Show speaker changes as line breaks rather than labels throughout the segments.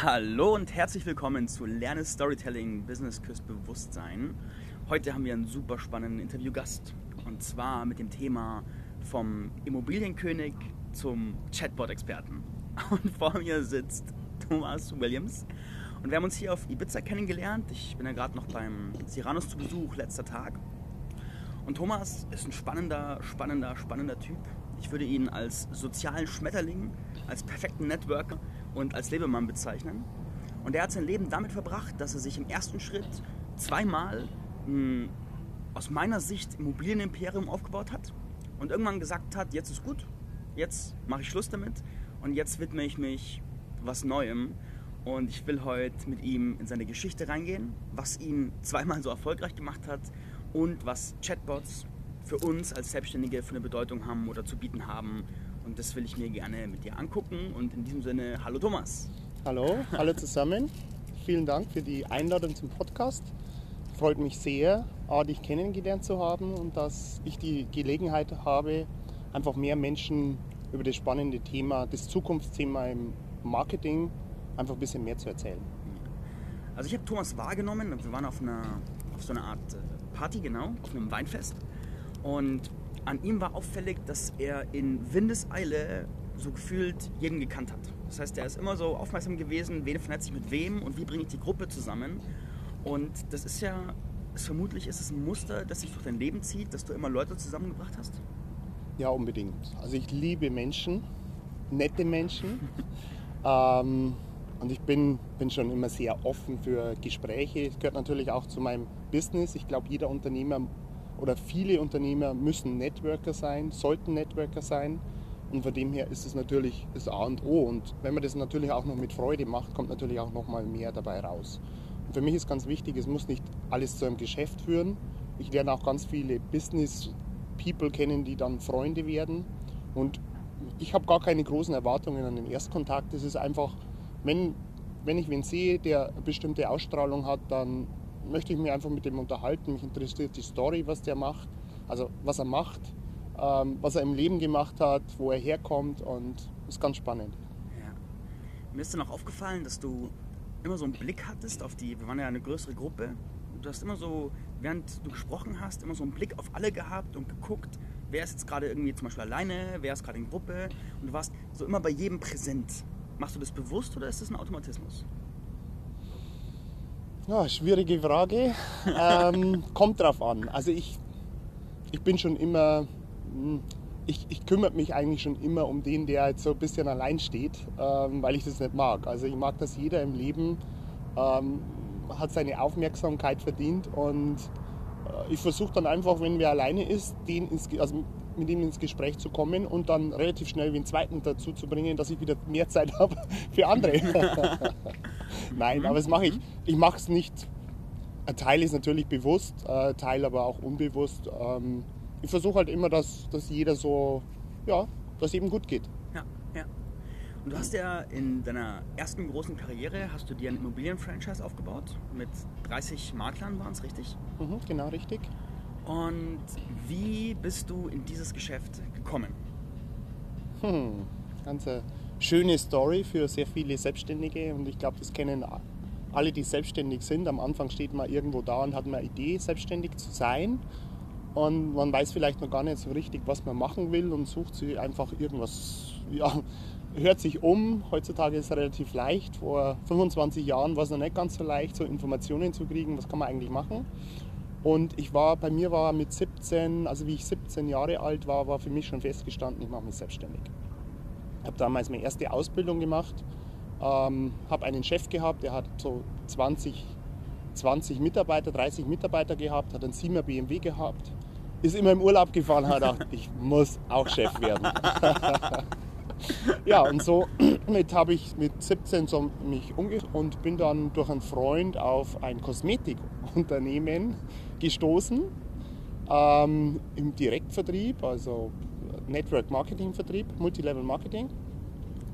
Hallo und herzlich willkommen zu Lerne Storytelling Business Küst Bewusstsein. Heute haben wir einen super spannenden Interviewgast und zwar mit dem Thema vom Immobilienkönig zum Chatbot-Experten. Und vor mir sitzt Thomas Williams und wir haben uns hier auf Ibiza kennengelernt. Ich bin ja gerade noch beim Cyrannus zu Besuch, letzter Tag. Und Thomas ist ein spannender, spannender, spannender Typ. Ich würde ihn als sozialen Schmetterling, als perfekten Networker und als Lebemann bezeichnen. Und er hat sein Leben damit verbracht, dass er sich im ersten Schritt zweimal ein, aus meiner Sicht Immobilienimperium aufgebaut hat und irgendwann gesagt hat, jetzt ist gut, jetzt mache ich Schluss damit und jetzt widme ich mich was Neuem. Und ich will heute mit ihm in seine Geschichte reingehen, was ihn zweimal so erfolgreich gemacht hat und was Chatbots für uns als Selbstständige für eine Bedeutung haben oder zu bieten haben. Und das will ich mir gerne mit dir angucken. Und in diesem Sinne, hallo Thomas.
Hallo, hallo zusammen. Vielen Dank für die Einladung zum Podcast. Freut mich sehr, dich kennengelernt zu haben und dass ich die Gelegenheit habe, einfach mehr Menschen über das spannende Thema, das Zukunftsthema im Marketing einfach ein bisschen mehr zu erzählen.
Also ich habe Thomas wahrgenommen und wir waren auf, einer, auf so einer Art äh, Party, genau, auf einem Weinfest. Und an ihm war auffällig, dass er in Windeseile so gefühlt jeden gekannt hat. Das heißt, er ist immer so aufmerksam gewesen, wen vernetze ich mit wem und wie bringe ich die Gruppe zusammen. Und das ist ja, ist vermutlich ist es ein Muster, das sich durch dein Leben zieht, dass du immer Leute zusammengebracht hast.
Ja, unbedingt. Also ich liebe Menschen, nette Menschen. ähm, und ich bin, bin schon immer sehr offen für Gespräche. Es gehört natürlich auch zu meinem Business. Ich glaube, jeder Unternehmer oder viele Unternehmer müssen Networker sein, sollten Networker sein. Und von dem her ist es natürlich das A und O. Und wenn man das natürlich auch noch mit Freude macht, kommt natürlich auch noch mal mehr dabei raus. Und für mich ist ganz wichtig, es muss nicht alles zu einem Geschäft führen. Ich lerne auch ganz viele Business People kennen, die dann Freunde werden. Und ich habe gar keine großen Erwartungen an den Erstkontakt. Es ist einfach, wenn, wenn ich wen sehe, der eine bestimmte Ausstrahlung hat, dann möchte ich mich einfach mit dem unterhalten. Mich interessiert die Story, was der macht, also was er macht, ähm, was er im Leben gemacht hat, wo er herkommt und ist ganz spannend.
Ja. Mir ist dann auch aufgefallen, dass du immer so einen Blick hattest auf die, wir waren ja eine größere Gruppe, du hast immer so, während du gesprochen hast, immer so einen Blick auf alle gehabt und geguckt, wer ist jetzt gerade irgendwie zum Beispiel alleine, wer ist gerade in Gruppe und du warst so immer bei jedem präsent. Machst du das bewusst oder ist das ein Automatismus?
Ja, schwierige Frage. ähm, kommt drauf an. Also ich, ich bin schon immer, hm, ich, ich kümmere mich eigentlich schon immer um den, der jetzt so ein bisschen allein steht, ähm, weil ich das nicht mag. Also ich mag, dass jeder im Leben ähm, hat seine Aufmerksamkeit verdient und äh, ich versuche dann einfach, wenn wer alleine ist, den ins, also mit ihm ins Gespräch zu kommen und dann relativ schnell einen zweiten dazu zu bringen, dass ich wieder mehr Zeit habe für andere. Nein, aber das mache ich. Ich mache es nicht. Ein Teil ist natürlich bewusst, ein Teil aber auch unbewusst. Ähm, ich versuche halt immer, dass, dass jeder so, ja, dass eben gut geht.
Ja, ja. Und du hast ja in deiner ersten großen Karriere, hast du dir ein Immobilienfranchise aufgebaut. Mit 30 Maklern waren es, richtig?
Mhm, genau, richtig.
Und wie bist du in dieses Geschäft gekommen?
Hm, ganz eine schöne Story für sehr viele Selbstständige und ich glaube, das kennen alle, die selbstständig sind. Am Anfang steht man irgendwo da und hat eine Idee, selbstständig zu sein. Und man weiß vielleicht noch gar nicht so richtig, was man machen will und sucht sich einfach irgendwas, ja, hört sich um. Heutzutage ist es relativ leicht. Vor 25 Jahren war es noch nicht ganz so leicht, so Informationen zu kriegen, was kann man eigentlich machen. Und ich war, bei mir war mit 17, also wie ich 17 Jahre alt war, war für mich schon festgestanden, ich mache mich selbstständig. Habe damals meine erste Ausbildung gemacht, ähm, habe einen Chef gehabt, der hat so 20, 20 Mitarbeiter, 30 Mitarbeiter gehabt, hat einen 7er BMW gehabt, ist immer im Urlaub gefahren, hat gedacht, ich muss auch Chef werden. ja, und so habe ich mit 17 so mich umgekehrt und bin dann durch einen Freund auf ein Kosmetikunternehmen gestoßen ähm, im Direktvertrieb, also Network Marketing Vertrieb, Multilevel Marketing.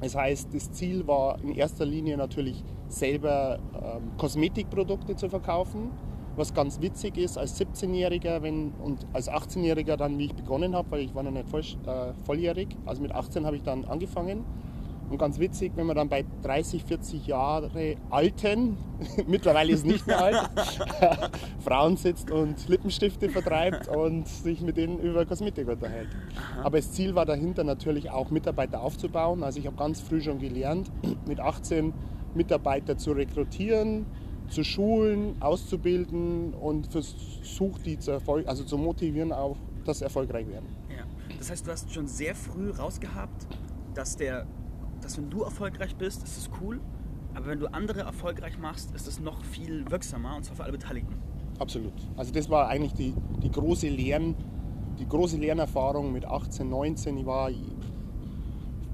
Das heißt, das Ziel war in erster Linie natürlich selber ähm, Kosmetikprodukte zu verkaufen. Was ganz witzig ist, als 17-Jähriger und als 18-Jähriger dann, wie ich begonnen habe, weil ich war noch nicht voll, äh, volljährig, also mit 18 habe ich dann angefangen. Und ganz witzig, wenn man dann bei 30, 40 Jahre Alten, mittlerweile ist nicht mehr alt, Frauen sitzt und Lippenstifte vertreibt und sich mit denen über Kosmetik unterhält. Aha. Aber das Ziel war dahinter natürlich auch Mitarbeiter aufzubauen. Also ich habe ganz früh schon gelernt, mit 18 Mitarbeiter zu rekrutieren, zu schulen, auszubilden und versucht die zu, Erfolg also zu motivieren, auch dass sie erfolgreich werden.
Ja. Das heißt, du hast schon sehr früh rausgehabt, dass der dass wenn du erfolgreich bist, ist es cool, aber wenn du andere erfolgreich machst, ist es noch viel wirksamer und zwar für alle Beteiligten.
Absolut. Also das war eigentlich die, die große Lern, die große Lernerfahrung mit 18, 19. Ich war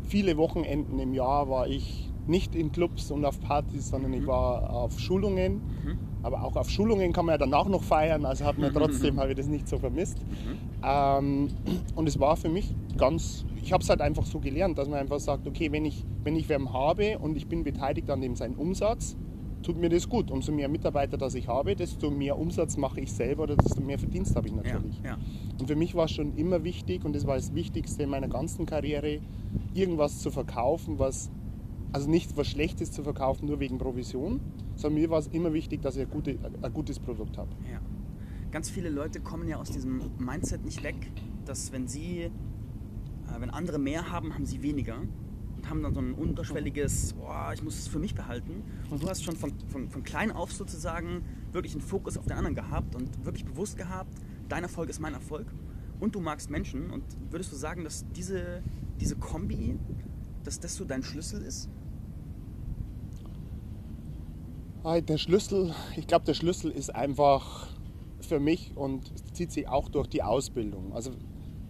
viele Wochenenden im Jahr war ich nicht in Clubs und auf Partys, sondern ich mhm. war auf Schulungen. Mhm. Aber auch auf Schulungen kann man ja danach noch feiern, also hat man trotzdem habe ich das nicht so vermisst. Mhm. Ähm, und es war für mich ganz ich habe es halt einfach so gelernt, dass man einfach sagt, okay, wenn ich, wenn ich wem habe und ich bin beteiligt an dem seinen Umsatz, tut mir das gut. Umso mehr Mitarbeiter, das ich habe, desto mehr Umsatz mache ich selber oder desto mehr Verdienst habe ich natürlich. Ja, ja. Und für mich war es schon immer wichtig und das war das Wichtigste in meiner ganzen Karriere, irgendwas zu verkaufen, was also nicht was Schlechtes zu verkaufen, nur wegen Provision, sondern mir war es immer wichtig, dass ich ein, gute, ein gutes Produkt habe.
Ja. Ganz viele Leute kommen ja aus diesem Mindset nicht weg, dass wenn sie wenn andere mehr haben, haben sie weniger und haben dann so ein unterschwelliges, oh, ich muss es für mich behalten. Und du hast schon von, von, von klein auf sozusagen wirklich einen Fokus auf den anderen gehabt und wirklich bewusst gehabt, dein Erfolg ist mein Erfolg und du magst Menschen. Und würdest du sagen, dass diese, diese Kombi, dass das so dein Schlüssel ist?
Der Schlüssel, ich glaube, der Schlüssel ist einfach für mich und zieht sich auch durch die Ausbildung. Also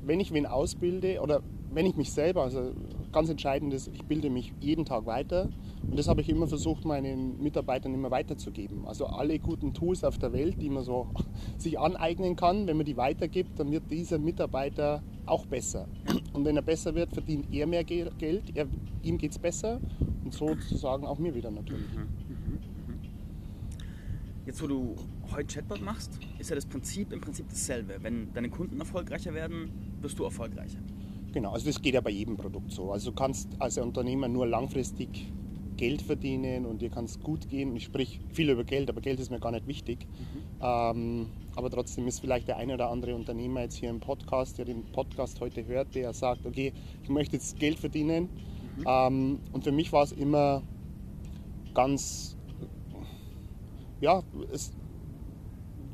wenn ich wen ausbilde oder wenn ich mich selber, also ganz entscheidend ist, ich bilde mich jeden Tag weiter und das habe ich immer versucht, meinen Mitarbeitern immer weiterzugeben. Also alle guten Tools auf der Welt, die man so sich aneignen kann, wenn man die weitergibt, dann wird dieser Mitarbeiter auch besser. Und wenn er besser wird, verdient er mehr Geld, er, ihm geht es besser und sozusagen auch mir wieder natürlich. Mhm, mhm, mhm.
Jetzt, wo du heute Chatbot machst, ist ja das Prinzip im Prinzip dasselbe. Wenn deine Kunden erfolgreicher werden, wirst du erfolgreicher.
Genau, also das geht ja bei jedem Produkt so. Also du kannst als Unternehmer nur langfristig Geld verdienen und dir kann es gut gehen. Ich sprich viel über Geld, aber Geld ist mir gar nicht wichtig. Mhm. Ähm, aber trotzdem ist vielleicht der eine oder andere Unternehmer jetzt hier im Podcast, der den Podcast heute hört, der sagt, okay, ich möchte jetzt Geld verdienen. Mhm. Ähm, und für mich war es immer ganz, ja, es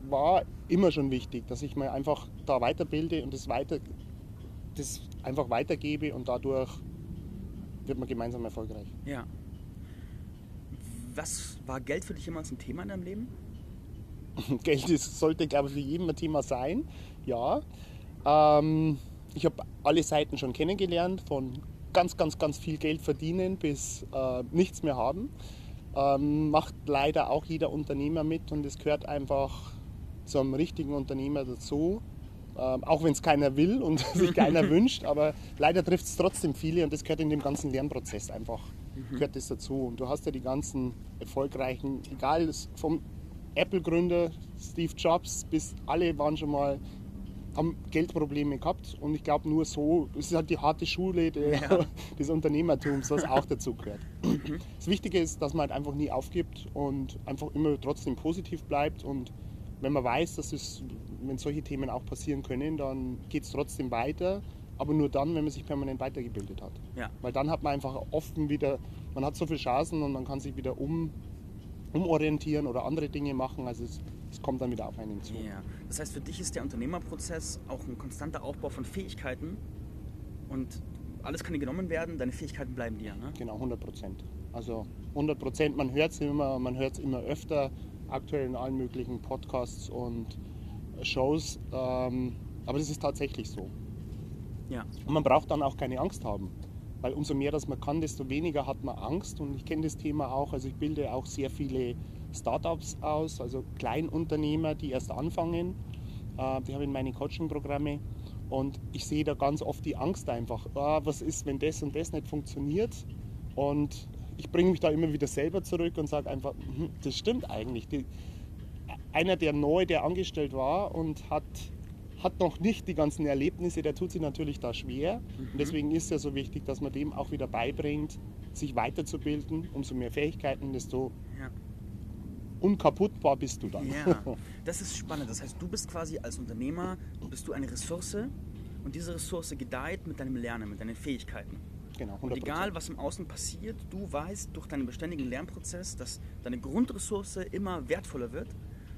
war immer schon wichtig, dass ich mir einfach da weiterbilde und das weiter das einfach weitergebe und dadurch wird man gemeinsam erfolgreich.
Ja. Was war Geld für dich jemals ein Thema in deinem Leben?
Geld ist, sollte, glaube ich, für jeden ein Thema sein. Ja. Ähm, ich habe alle Seiten schon kennengelernt, von ganz, ganz, ganz viel Geld verdienen bis äh, nichts mehr haben. Ähm, macht leider auch jeder Unternehmer mit und es gehört einfach zum richtigen Unternehmer dazu. Ähm, auch wenn es keiner will und sich keiner wünscht, aber leider trifft es trotzdem viele und das gehört in dem ganzen Lernprozess einfach, mhm. gehört das dazu. Und du hast ja die ganzen erfolgreichen, egal vom Apple-Gründer Steve Jobs bis alle waren schon mal haben Geldprobleme gehabt und ich glaube nur so, das ist halt die harte Schule der, ja. des Unternehmertums, was auch dazu gehört. Mhm. Das Wichtige ist, dass man halt einfach nie aufgibt und einfach immer trotzdem positiv bleibt und wenn man weiß, dass es, wenn solche Themen auch passieren können, dann geht es trotzdem weiter. Aber nur dann, wenn man sich permanent weitergebildet hat. Ja. Weil dann hat man einfach offen wieder, man hat so viele Chancen und man kann sich wieder um, umorientieren oder andere Dinge machen. Also es, es kommt dann wieder auf einen zu.
Ja. Das heißt, für dich ist der Unternehmerprozess auch ein konstanter Aufbau von Fähigkeiten und alles kann dir genommen werden, deine Fähigkeiten bleiben dir. Ne?
Genau, 100 Prozent. Also 100 Prozent, man hört es immer, man hört es immer öfter aktuell in allen möglichen Podcasts und Shows. Ähm, aber das ist tatsächlich so. Ja. Und man braucht dann auch keine Angst haben. Weil umso mehr das man kann, desto weniger hat man Angst. Und ich kenne das Thema auch. Also ich bilde auch sehr viele Startups aus, also Kleinunternehmer, die erst anfangen. Äh, die habe ich in meine Coaching-Programme. Und ich sehe da ganz oft die Angst einfach. Oh, was ist, wenn das und das nicht funktioniert? Und ich bringe mich da immer wieder selber zurück und sage einfach, hm, das stimmt eigentlich. Die, einer, der neu, der angestellt war und hat hat noch nicht die ganzen Erlebnisse, der tut sich natürlich da schwer.
Mhm.
Und deswegen ist es ja so wichtig, dass man dem auch wieder beibringt, sich weiterzubilden. Umso mehr Fähigkeiten, desto
Ja.
unkaputtbar bist du dann.
Ja, das ist spannend. Das heißt, du bist quasi als Unternehmer, bist du eine Ressource und diese Ressource gedeiht mit deinem Lernen, mit deinen Fähigkeiten.
Genau,
Und
100%.
egal, was im Außen passiert, du weißt durch deinen beständigen Lernprozess, dass deine Grundressource immer wertvoller wird.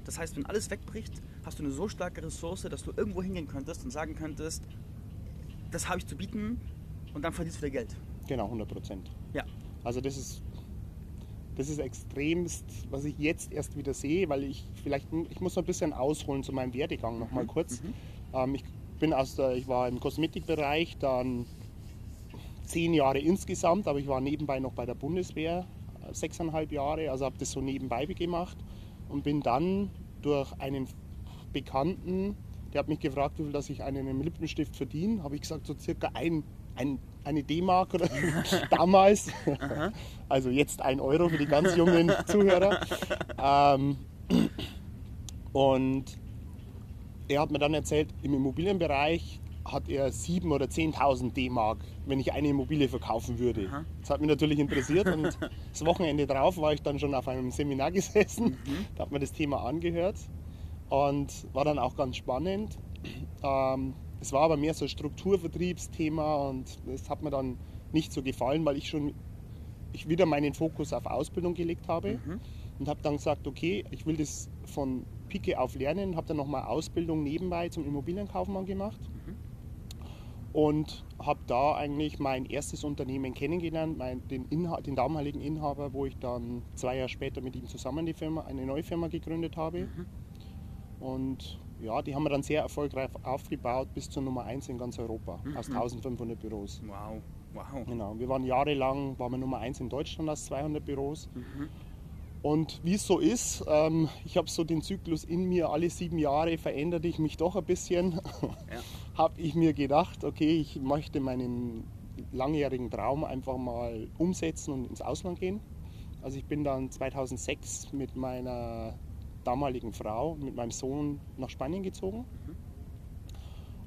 Das heißt, wenn alles wegbricht, hast du eine so starke Ressource, dass du irgendwo hingehen könntest und sagen könntest, das habe ich zu bieten und dann verdienst du wieder Geld.
Genau, 100 Prozent.
Ja.
Also das ist, das ist extremst, was ich jetzt erst wieder sehe, weil ich vielleicht, ich muss noch ein bisschen ausholen zu meinem Werdegang noch mal kurz. Ähm, ich bin aus der, ich war im Kosmetikbereich, dann zehn Jahre insgesamt, aber ich war nebenbei noch bei der Bundeswehr, äh, sechseinhalb Jahre, also habe das so nebenbei gemacht und bin dann durch einen Bekannten, der hat mich gefragt, wie viel dass ich einen Lippenstift verdiene, habe ich gesagt, so circa ein, ein, eine D-Mark oder damals, also jetzt ein Euro für die ganz jungen Zuhörer. Ähm, und er hat mir dann erzählt, im Immobilienbereich hat er 7.000 oder 10.000 D-Mark, wenn ich eine Immobilie verkaufen würde.
Aha.
Das hat mich natürlich interessiert und das Wochenende drauf war ich dann schon auf einem Seminar gesessen, da hat mir das Thema angehört und war dann auch ganz spannend. Ähm, es war aber mehr so ein Strukturvertriebsthema und das hat mir dann nicht so gefallen, weil ich schon ich wieder meinen Fokus auf Ausbildung gelegt habe und habe dann gesagt, okay, ich will das von Pike auf lernen, habe dann nochmal Ausbildung nebenbei zum Immobilienkaufmann gemacht und habe da eigentlich mein erstes Unternehmen kennengelernt, mein, den, Inha den damaligen Inhaber, wo ich dann zwei Jahre später mit ihm zusammen die Firma, eine neue Firma gegründet habe. Und ja, die haben wir dann sehr erfolgreich aufgebaut bis zur Nummer 1 in ganz Europa, aus 1500 Büros.
Wow, wow.
Genau, wir waren jahrelang, waren wir Nummer 1 in Deutschland aus 200 Büros. Und wie es so ist, ähm, ich habe so den Zyklus in mir, alle sieben Jahre veränderte ich mich doch ein bisschen.
Ja.
habe ich mir gedacht, okay, ich möchte meinen langjährigen Traum einfach mal umsetzen und ins Ausland gehen. Also ich bin dann 2006 mit meiner damaligen Frau, mit meinem Sohn nach Spanien gezogen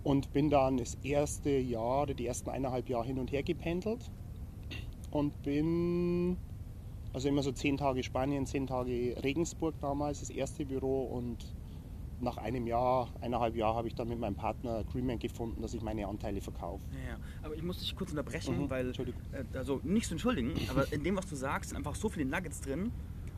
und bin dann das erste Jahr, oder die ersten eineinhalb Jahre hin und her gependelt und bin also immer so zehn Tage Spanien, zehn Tage Regensburg damals, das erste Büro und nach einem Jahr, eineinhalb Jahr habe ich dann mit meinem Partner Agreement gefunden, dass ich meine Anteile verkaufe.
Ja, aber ich muss dich kurz unterbrechen,
Mhm,
weil,
Entschuldigung.
äh, also nicht zu entschuldigen, aber in dem, was du sagst, sind einfach so viele Nuggets drin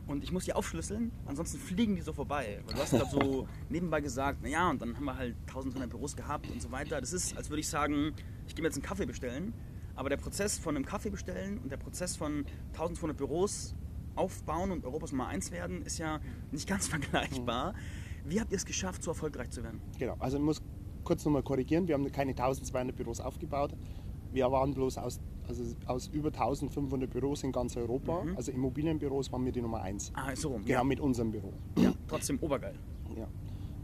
und ich muss die aufschlüsseln, ansonsten fliegen die so vorbei. Weil du hast gerade so nebenbei gesagt, naja, und dann haben wir halt 1200 Büros gehabt und so weiter. Das ist, als würde ich sagen, ich gehe mir jetzt einen Kaffee bestellen, aber der Prozess von einem Kaffee bestellen und der Prozess von 1200 Büros aufbauen und Europas Nummer 1 werden, ist ja nicht ganz vergleichbar. Wie habt ihr es geschafft, so erfolgreich zu werden?
Genau, also ich muss kurz nochmal korrigieren, wir haben keine 1200 Büros aufgebaut. Wir waren bloß aus, also aus über 1500 Büros in ganz Europa, also Immobilienbüros waren wir die Nummer 1.
Ah, so rum.
Genau, mit unserem Büro.
Ja, ja, trotzdem obergeil.
Ja.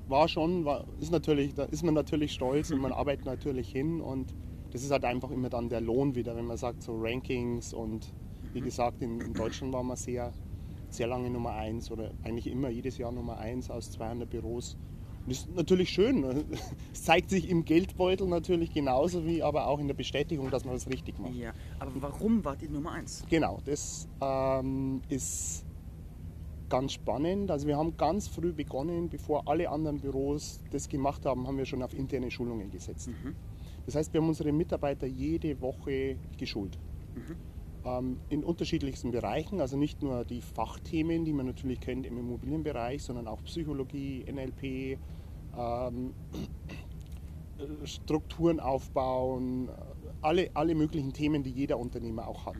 War schon, war, ist natürlich, da ist man natürlich stolz und man arbeitet natürlich hin und das ist halt einfach immer dann der Lohn wieder, wenn man sagt so Rankings und wie gesagt, in, in Deutschland war man sehr, sehr lange Nummer 1 oder eigentlich immer jedes Jahr Nummer 1 aus 200 Büros. Und das ist natürlich schön. Es zeigt sich im Geldbeutel natürlich genauso wie aber auch in der Bestätigung, dass man das richtig macht.
Ja, aber warum wart ihr Nummer 1?
Genau, das ähm, ist ganz spannend. Also wir haben ganz früh begonnen, bevor alle anderen Büros das gemacht haben, haben wir schon auf interne Schulungen gesetzt. Das heißt, wir haben unsere Mitarbeiter jede Woche geschult. Ähm, in unterschiedlichsten Bereichen, also nicht nur die Fachthemen, die man natürlich kennt im Immobilienbereich, sondern auch Psychologie, NLP, ähm, Strukturen aufbauen, alle, alle möglichen Themen, die jeder Unternehmer auch hat.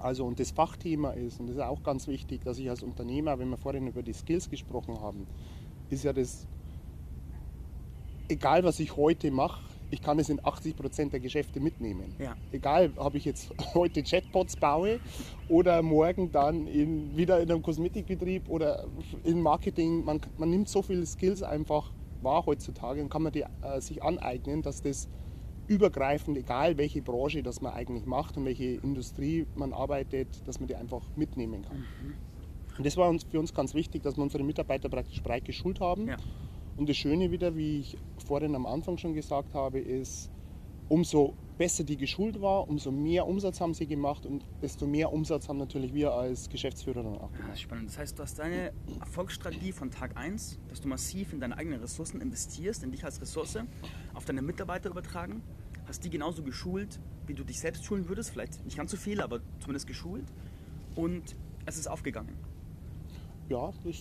Also und das Fachthema ist, und das ist auch ganz wichtig, dass ich als Unternehmer, wenn wir vorhin über die Skills gesprochen haben, ist ja das, egal was ich heute mache, ich kann es in 80% der Geschäfte mitnehmen.
Ja.
Egal, ob ich jetzt heute Chatbots baue oder morgen dann in, wieder in einem Kosmetikbetrieb oder im Marketing. Man, man nimmt so viele Skills einfach wahr heutzutage und kann man die äh, sich aneignen, dass das übergreifend, egal welche Branche das man eigentlich macht und welche Industrie man arbeitet, dass man die einfach mitnehmen kann. Und das war uns, für uns ganz wichtig, dass wir unsere Mitarbeiter praktisch breit geschult haben.
Ja.
Und das Schöne wieder, wie ich vorhin am Anfang schon gesagt habe, ist, umso besser die geschult war, umso mehr Umsatz haben sie gemacht und desto mehr Umsatz haben natürlich wir als Geschäftsführer dann auch
Ja,
gemacht.
das ist spannend. Das heißt, du hast deine Erfolgsstrategie von Tag 1, dass du massiv in deine eigenen Ressourcen investierst, in dich als Ressource, auf deine Mitarbeiter übertragen, hast die genauso geschult, wie du dich selbst schulen würdest, vielleicht nicht ganz so viel, aber zumindest geschult und es ist aufgegangen.
Ja, das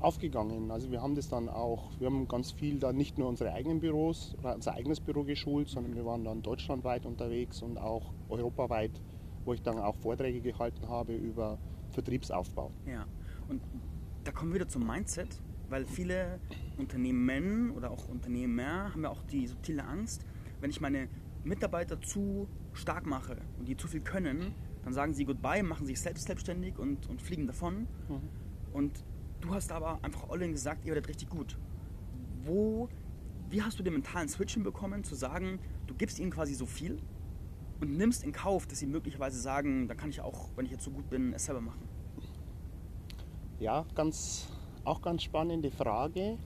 aufgegangen. Also wir haben das dann auch, wir haben ganz viel dann nicht nur unsere eigenen Büros oder unser eigenes Büro geschult, sondern wir waren dann deutschlandweit unterwegs und auch europaweit, wo ich dann auch Vorträge gehalten habe über Vertriebsaufbau.
Ja, und da kommen wir wieder zum Mindset, weil viele Unternehmen oder auch Unternehmer haben ja auch die subtile Angst, wenn ich meine Mitarbeiter zu stark mache und die zu viel können, dann sagen sie Goodbye, machen sich selbst selbstständig und, und fliegen davon. Und du hast aber einfach all in gesagt, ihr werdet richtig gut. Wo, wie hast du den mentalen Switch hinbekommen, zu sagen, du gibst ihnen quasi so viel und nimmst in Kauf, dass sie möglicherweise sagen, dann kann ich auch, wenn ich jetzt so gut bin, es selber machen?
Ja, ganz, auch ganz spannende Frage.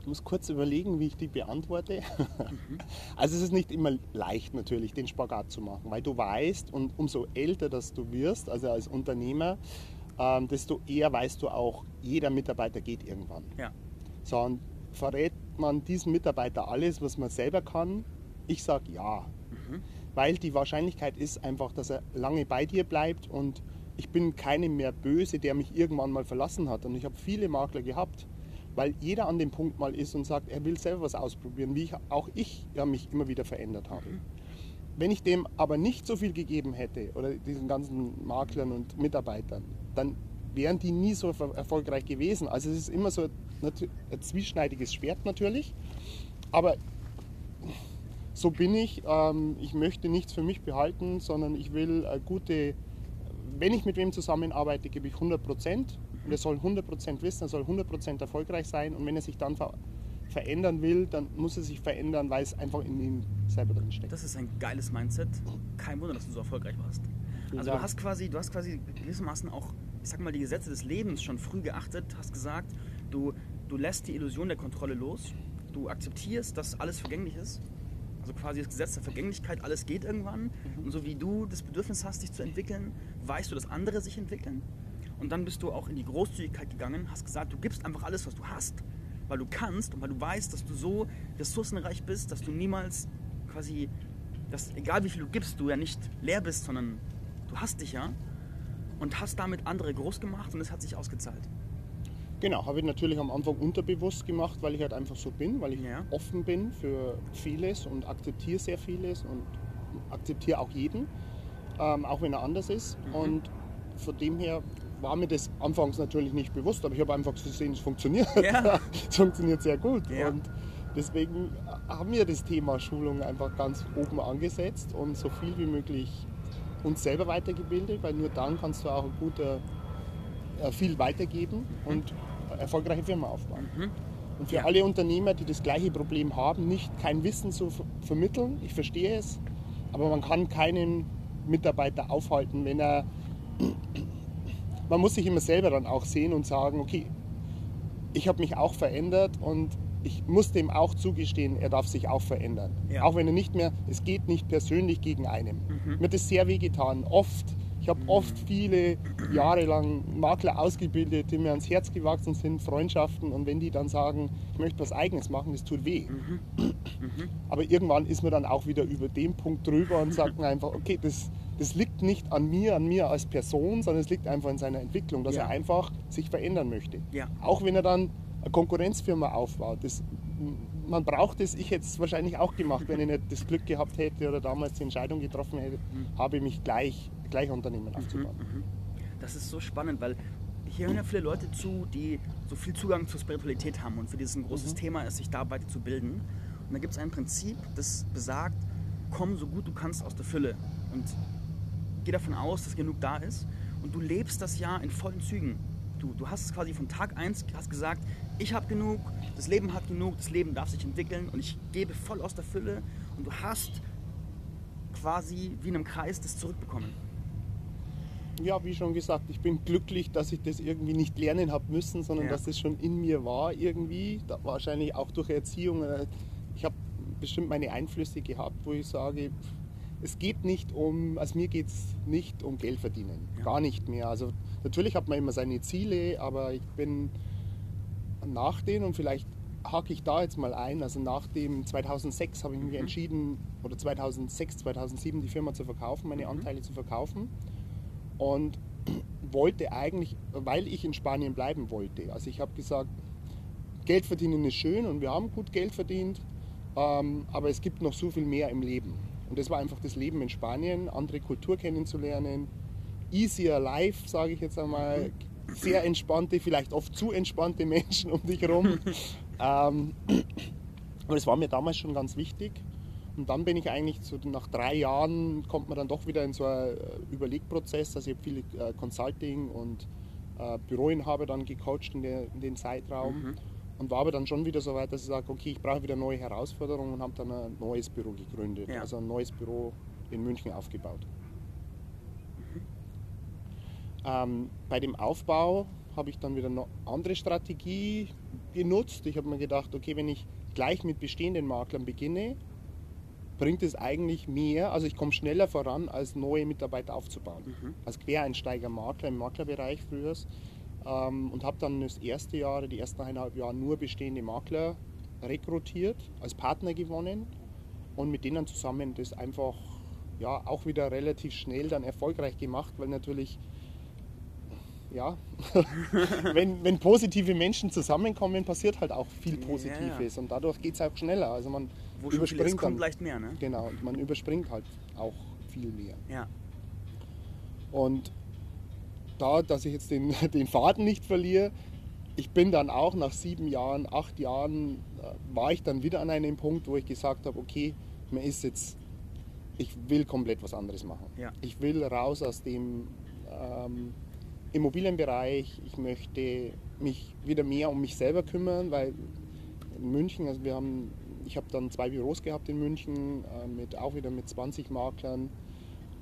Ich muss kurz überlegen, wie ich die beantworte. Also es ist nicht immer leicht natürlich, den Spagat zu machen, weil du weißt und umso älter dass du wirst, also als Unternehmer, ähm, desto eher weißt du auch, jeder Mitarbeiter geht irgendwann.
Ja.
So, und verrät man diesem Mitarbeiter alles, was man selber kann? Ich sage ja. Weil die Wahrscheinlichkeit ist einfach, dass er lange bei dir bleibt und ich bin keinem mehr böse, der mich irgendwann mal verlassen hat. Und ich habe viele Makler gehabt, weil jeder an dem Punkt mal ist und sagt, er will selber was ausprobieren, wie ich, auch ich ja, mich immer wieder verändert habe. Wenn ich dem aber nicht so viel gegeben hätte, oder diesen ganzen Maklern und Mitarbeitern, dann wären die nie so erfolgreich gewesen. Also es ist immer so ein zwieschneidiges Schwert natürlich, aber so bin ich. Ähm, ich möchte nichts für mich behalten, sondern ich will eine gute, wenn ich mit wem zusammenarbeite, gebe ich 100 Prozent. Und er soll 100 Prozent wissen, er soll 100 Prozent erfolgreich sein. Und wenn er sich dann verändern will, dann muss er sich verändern, weil es einfach in ihm selber drin steckt.
Das ist ein geiles Mindset. Kein Wunder, dass du so erfolgreich warst.
Vielen
Also du
Dank.
hast quasi, du hast quasi gewissermaßen auch, ich sag mal, die Gesetze des Lebens schon früh geachtet, hast gesagt, du, du lässt die Illusion der Kontrolle los, du akzeptierst, dass alles vergänglich ist. Also quasi das Gesetz der Vergänglichkeit, alles geht irgendwann. Und so wie du das Bedürfnis hast, dich zu entwickeln, weißt du, dass andere sich entwickeln. Und dann bist du auch in die Großzügigkeit gegangen, hast gesagt, du gibst einfach alles, was du hast, weil du kannst und weil du weißt, dass du so ressourcenreich bist, dass du niemals quasi, dass egal wie viel du gibst, du ja nicht leer bist, sondern du hast dich ja und hast damit andere groß gemacht und es hat sich ausgezahlt.
Genau, habe ich natürlich am Anfang unterbewusst gemacht, weil ich halt einfach so bin, weil ich
Ja.
offen bin für vieles und akzeptiere sehr vieles und akzeptiere auch jeden, ähm, auch wenn er anders ist.
Mhm.
Und von dem her war mir das anfangs natürlich nicht bewusst, aber ich habe einfach gesehen, es funktioniert.
Ja.
es funktioniert sehr gut.
Ja.
Und deswegen haben wir das Thema Schulung einfach ganz oben angesetzt und so viel wie möglich uns selber weitergebildet, weil nur dann kannst du auch ein guter, äh, viel weitergeben und eine erfolgreiche Firma aufbauen. Und für
Ja.
alle Unternehmer, die das gleiche Problem haben, nicht kein Wissen zu ver vermitteln, ich verstehe es, aber man kann keinen Mitarbeiter aufhalten, wenn er. Man muss sich immer selber dann auch sehen und sagen, okay, ich habe mich auch verändert und ich muss dem auch zugestehen, er darf sich auch verändern.
Ja.
Auch wenn er nicht mehr, es geht nicht persönlich gegen einen. Mir hat das sehr wehgetan, oft. Ich habe oft viele Jahre lang Makler ausgebildet, die mir ans Herz gewachsen sind, Freundschaften. Und wenn die dann sagen, ich möchte was Eigenes machen, das tut weh. Aber irgendwann ist man dann auch wieder über den Punkt drüber und sagt man einfach, okay, das, das liegt nicht an mir, an mir als Person, sondern es liegt einfach in seiner Entwicklung, dass
Ja.
er einfach sich verändern möchte.
Ja.
Auch wenn er dann eine Konkurrenzfirma aufbaut. Das, man braucht es, ich hätte es wahrscheinlich auch gemacht, wenn ich nicht das Glück gehabt hätte oder damals die Entscheidung getroffen hätte, habe mich gleich, gleich Unternehmen aufzubauen.
Das ist so spannend, weil hier hören ja viele Leute zu, die so viel Zugang zur Spiritualität haben und für dieses ein großes Thema ist, sich da weiter zu bilden. Und da gibt es ein Prinzip, das besagt, komm so gut du kannst aus der Fülle und geh davon aus, dass genug da ist und du lebst das Jahr in vollen Zügen. Du, du hast es quasi von Tag 1 hast gesagt, ich habe genug, das Leben hat genug, das Leben darf sich entwickeln und ich gebe voll aus der Fülle und du hast quasi wie in einem Kreis das zurückbekommen.
ja, wie schon gesagt, ich bin glücklich, dass ich das irgendwie nicht lernen habe müssen, sondern
Ja.
dass das schon in mir war irgendwie. Da, wahrscheinlich auch durch Erziehung. äh, Ich habe bestimmt meine Einflüsse gehabt, wo ich sage, es geht nicht um, also mir geht es nicht um Geld verdienen.
Ja.
Gar nicht mehr. Also natürlich hat man immer seine Ziele, aber ich bin nach denen und vielleicht hake ich da jetzt mal ein. Also nach dem 2006 habe ich mich entschieden, oder 2006, 2007 die Firma zu verkaufen, meine Anteile zu verkaufen. Und wollte eigentlich, weil ich in Spanien bleiben wollte. Also ich habe gesagt, Geld verdienen ist schön und wir haben gut Geld verdient, ähm, aber es gibt noch so viel mehr im Leben. Und das war einfach das Leben in Spanien, andere Kultur kennenzulernen, easier life, sage ich jetzt einmal, sehr entspannte, vielleicht oft zu entspannte Menschen um dich herum. ähm, aber das war mir damals schon ganz wichtig. Und dann bin ich eigentlich so nach drei Jahren kommt man dann doch wieder in so einen äh, Überlegprozess. Also ich habe viele äh, Consulting und äh, Büroinhaber dann gecoacht in, der, in den Zeitraum
Mhm.
Und war aber dann schon wieder so weit, dass ich sage, okay, ich brauche wieder neue Herausforderungen und habe dann ein neues Büro gegründet.
Ja.
Also ein neues Büro in München aufgebaut.
Mhm.
Ähm, bei dem Aufbau habe ich dann wieder eine andere Strategie genutzt. Ich habe mir gedacht, okay, wenn ich gleich mit bestehenden Maklern beginne, bringt es eigentlich mehr, also ich komme schneller voran, als neue Mitarbeiter aufzubauen.
Mhm.
Als Quereinsteiger Makler im Maklerbereich früher ähm, und habe dann das erste Jahr, die ersten eineinhalb Jahre nur bestehende Makler rekrutiert, als Partner gewonnen und mit denen zusammen das einfach ja, auch wieder relativ schnell dann erfolgreich gemacht, weil natürlich ja, wenn, wenn positive Menschen zusammenkommen, passiert halt auch viel
Ja, ja.
Positives und dadurch geht es auch schneller. Also man
Wo ist,
überspringt
kommt
dann,
leicht mehr, ne?
genau, und man überspringt halt auch viel mehr.
Ja.
Und da, dass ich jetzt den, den Faden nicht verliere, ich bin dann auch nach sieben Jahren, acht Jahren, äh, war ich dann wieder an einem Punkt, wo ich gesagt habe, okay, mir ist jetzt, ich will komplett was anderes machen.
Ja.
Ich will raus aus dem ähm, Immobilienbereich, ich möchte mich wieder mehr um mich selber kümmern, weil in München, also wir haben, ich habe dann zwei Büros gehabt in München, äh, mit, auch wieder mit 20 Maklern.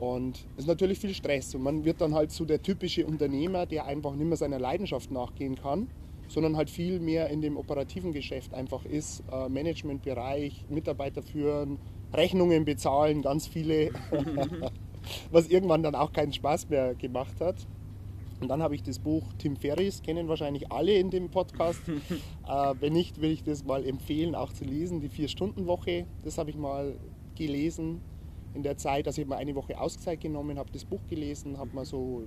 Und es ist natürlich viel Stress und man wird dann halt so der typische Unternehmer, der einfach nicht mehr seiner Leidenschaft nachgehen kann, sondern halt viel mehr in dem operativen Geschäft einfach ist. Äh, Managementbereich, Mitarbeiter führen, Rechnungen bezahlen, ganz viele, was irgendwann dann auch keinen Spaß mehr gemacht hat. Und dann habe ich das Buch Tim Ferriss, kennen wahrscheinlich alle in dem Podcast. äh, wenn nicht, will ich das mal empfehlen, auch zu lesen. Die Vier-Stunden-Woche, das habe ich mal gelesen in der Zeit. Also ich mir eine Woche Auszeit genommen, habe das Buch gelesen, habe mal so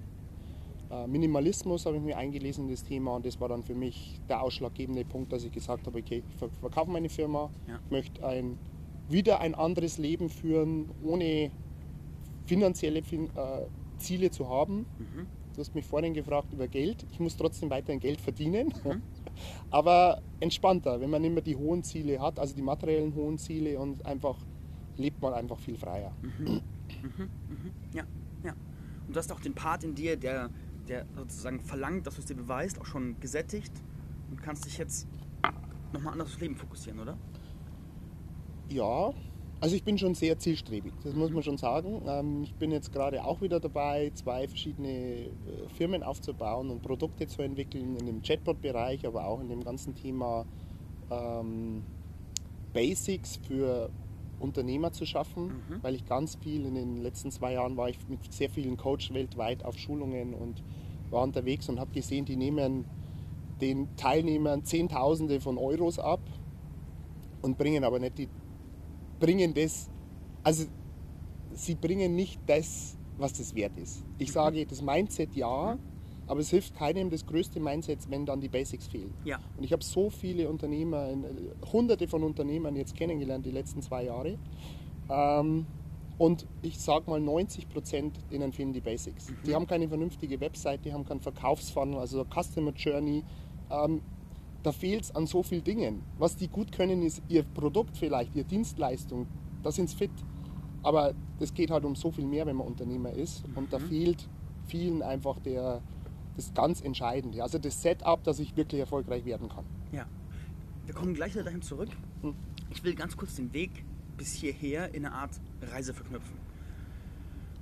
äh, Minimalismus habe ich mir eingelesen in das Thema und das war dann für mich der ausschlaggebende Punkt, dass ich gesagt habe, okay, ich ver- verkaufe meine Firma,
Ja.
möchte ein, wieder ein anderes Leben führen, ohne finanzielle fin äh, Ziele zu haben.
Mhm.
Du hast mich vorhin gefragt über Geld. Ich muss trotzdem weiterhin Geld verdienen,
Mhm.
aber entspannter, wenn man immer die hohen Ziele hat, also die materiellen hohen Ziele und einfach lebt man einfach viel freier.
Ja, ja. Und du hast auch den Part in dir, der, der sozusagen verlangt, dass du es dir beweist, auch schon gesättigt und kannst dich jetzt nochmal anders aufs Leben fokussieren, oder?
Ja, also ich bin schon sehr zielstrebig, das muss man schon sagen. Ähm, Ich bin jetzt gerade auch wieder dabei, zwei verschiedene äh, Firmen aufzubauen und Produkte zu entwickeln in dem Chatbot-Bereich, aber auch in dem ganzen Thema ähm, Basics für Unternehmer zu schaffen,
Mhm.
weil ich ganz viel in den letzten zwei Jahren war ich mit sehr vielen Coaches weltweit auf Schulungen und war unterwegs und habe gesehen, die nehmen den Teilnehmern Zehntausende von Euros ab und bringen aber nicht die bringen das, also sie bringen nicht das, was das wert ist. Ich sage, das Mindset ja, aber es hilft keinem das größte Mindset, wenn dann die Basics fehlen.
Ja.
Und ich habe so viele Unternehmer, äh, hunderte von Unternehmern jetzt kennengelernt die letzten zwei Jahre. Ähm, und ich sage mal, 90 Prozent denen fehlen die Basics. Die haben keine vernünftige Website, die haben keinen Verkaufsfunnel, also Customer Journey. Ähm, da fehlt es an so vielen Dingen. Was die gut können, ist ihr Produkt vielleicht, ihre Dienstleistung. Da sind sie fit. Aber das geht halt um so viel mehr, wenn man Unternehmer ist. Und da fehlt vielen einfach der, das ganz Entscheidende. Also das Setup, dass ich wirklich erfolgreich werden kann.
Ja. Wir kommen gleich wieder dahin zurück.
Hm.
Ich will ganz kurz den Weg bis hierher in eine Art Reise verknüpfen.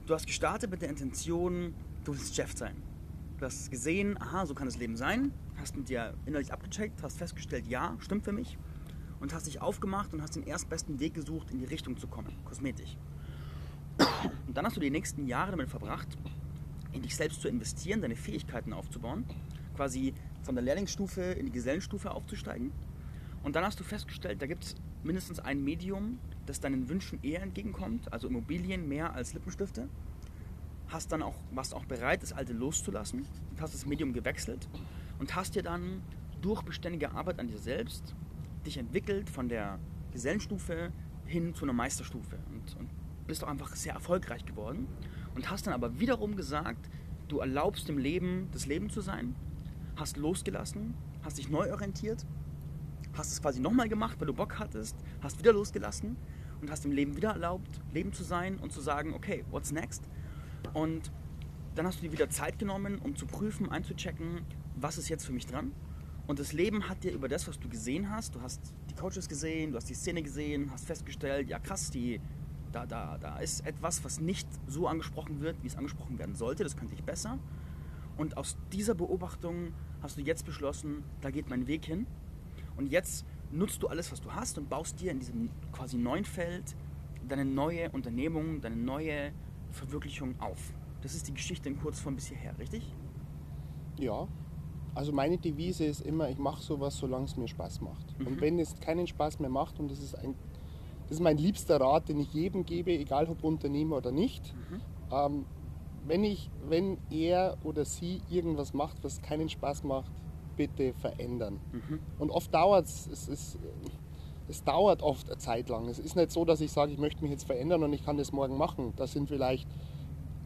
Du hast gestartet mit der Intention, du willst Chef sein. Du hast gesehen, aha, so kann das Leben sein, hast mit dir innerlich abgecheckt, hast festgestellt, ja, stimmt für mich und hast dich aufgemacht und hast den erstbesten Weg gesucht, in die Richtung zu kommen, kosmetisch. Und dann hast du die nächsten Jahre damit verbracht, in dich selbst zu investieren, deine Fähigkeiten aufzubauen, quasi von der Lehrlingsstufe in die Gesellenstufe aufzusteigen. Und dann hast du festgestellt, da gibt es mindestens ein Medium, das deinen Wünschen eher entgegenkommt, also Immobilien mehr als Lippenstifte. Hast dann auch, warst auch bereit, das alte loszulassen und hast das Medium gewechselt und hast dir dann durch beständige Arbeit an dir selbst dich entwickelt von der Gesellenstufe hin zu einer Meisterstufe und, und bist auch einfach sehr erfolgreich geworden und hast dann aber wiederum gesagt, du erlaubst dem Leben, das Leben zu sein, hast losgelassen, hast dich neu orientiert, hast es quasi nochmal gemacht, weil du Bock hattest, hast wieder losgelassen und hast dem Leben wieder erlaubt, Leben zu sein und zu sagen, okay, what's next? Und dann hast du dir wieder Zeit genommen, um zu prüfen, einzuchecken, was ist jetzt für mich dran? Und das Leben hat dir über das, was du gesehen hast, du hast die Coaches gesehen, du hast die Szene gesehen, hast festgestellt, ja krass, die da, da, da ist etwas, was nicht so angesprochen wird, wie es angesprochen werden sollte. Das könnte ich besser. Und aus dieser Beobachtung hast du jetzt beschlossen, da geht mein Weg hin. Und jetzt nutzt du alles, was du hast und baust dir in diesem quasi neuen Feld deine neue Unternehmung, deine neue Verwirklichung auf. Das ist die Geschichte in Kurzform bis hierher, richtig?
Ja. Also meine Devise ist immer, ich mache sowas, solange es mir Spaß macht. Mhm. Und wenn es keinen Spaß mehr macht und das ist ein das ist mein liebster Rat, den ich jedem gebe, egal ob Unternehmer oder nicht. Mhm. Ähm, wenn, ich, wenn er oder sie irgendwas macht, was keinen Spaß macht, bitte verändern. Mhm. Und oft dauert es, es, es dauert oft eine Zeit lang. Es ist nicht so, dass ich sage, ich möchte mich jetzt verändern und ich kann das morgen machen. Das sind vielleicht,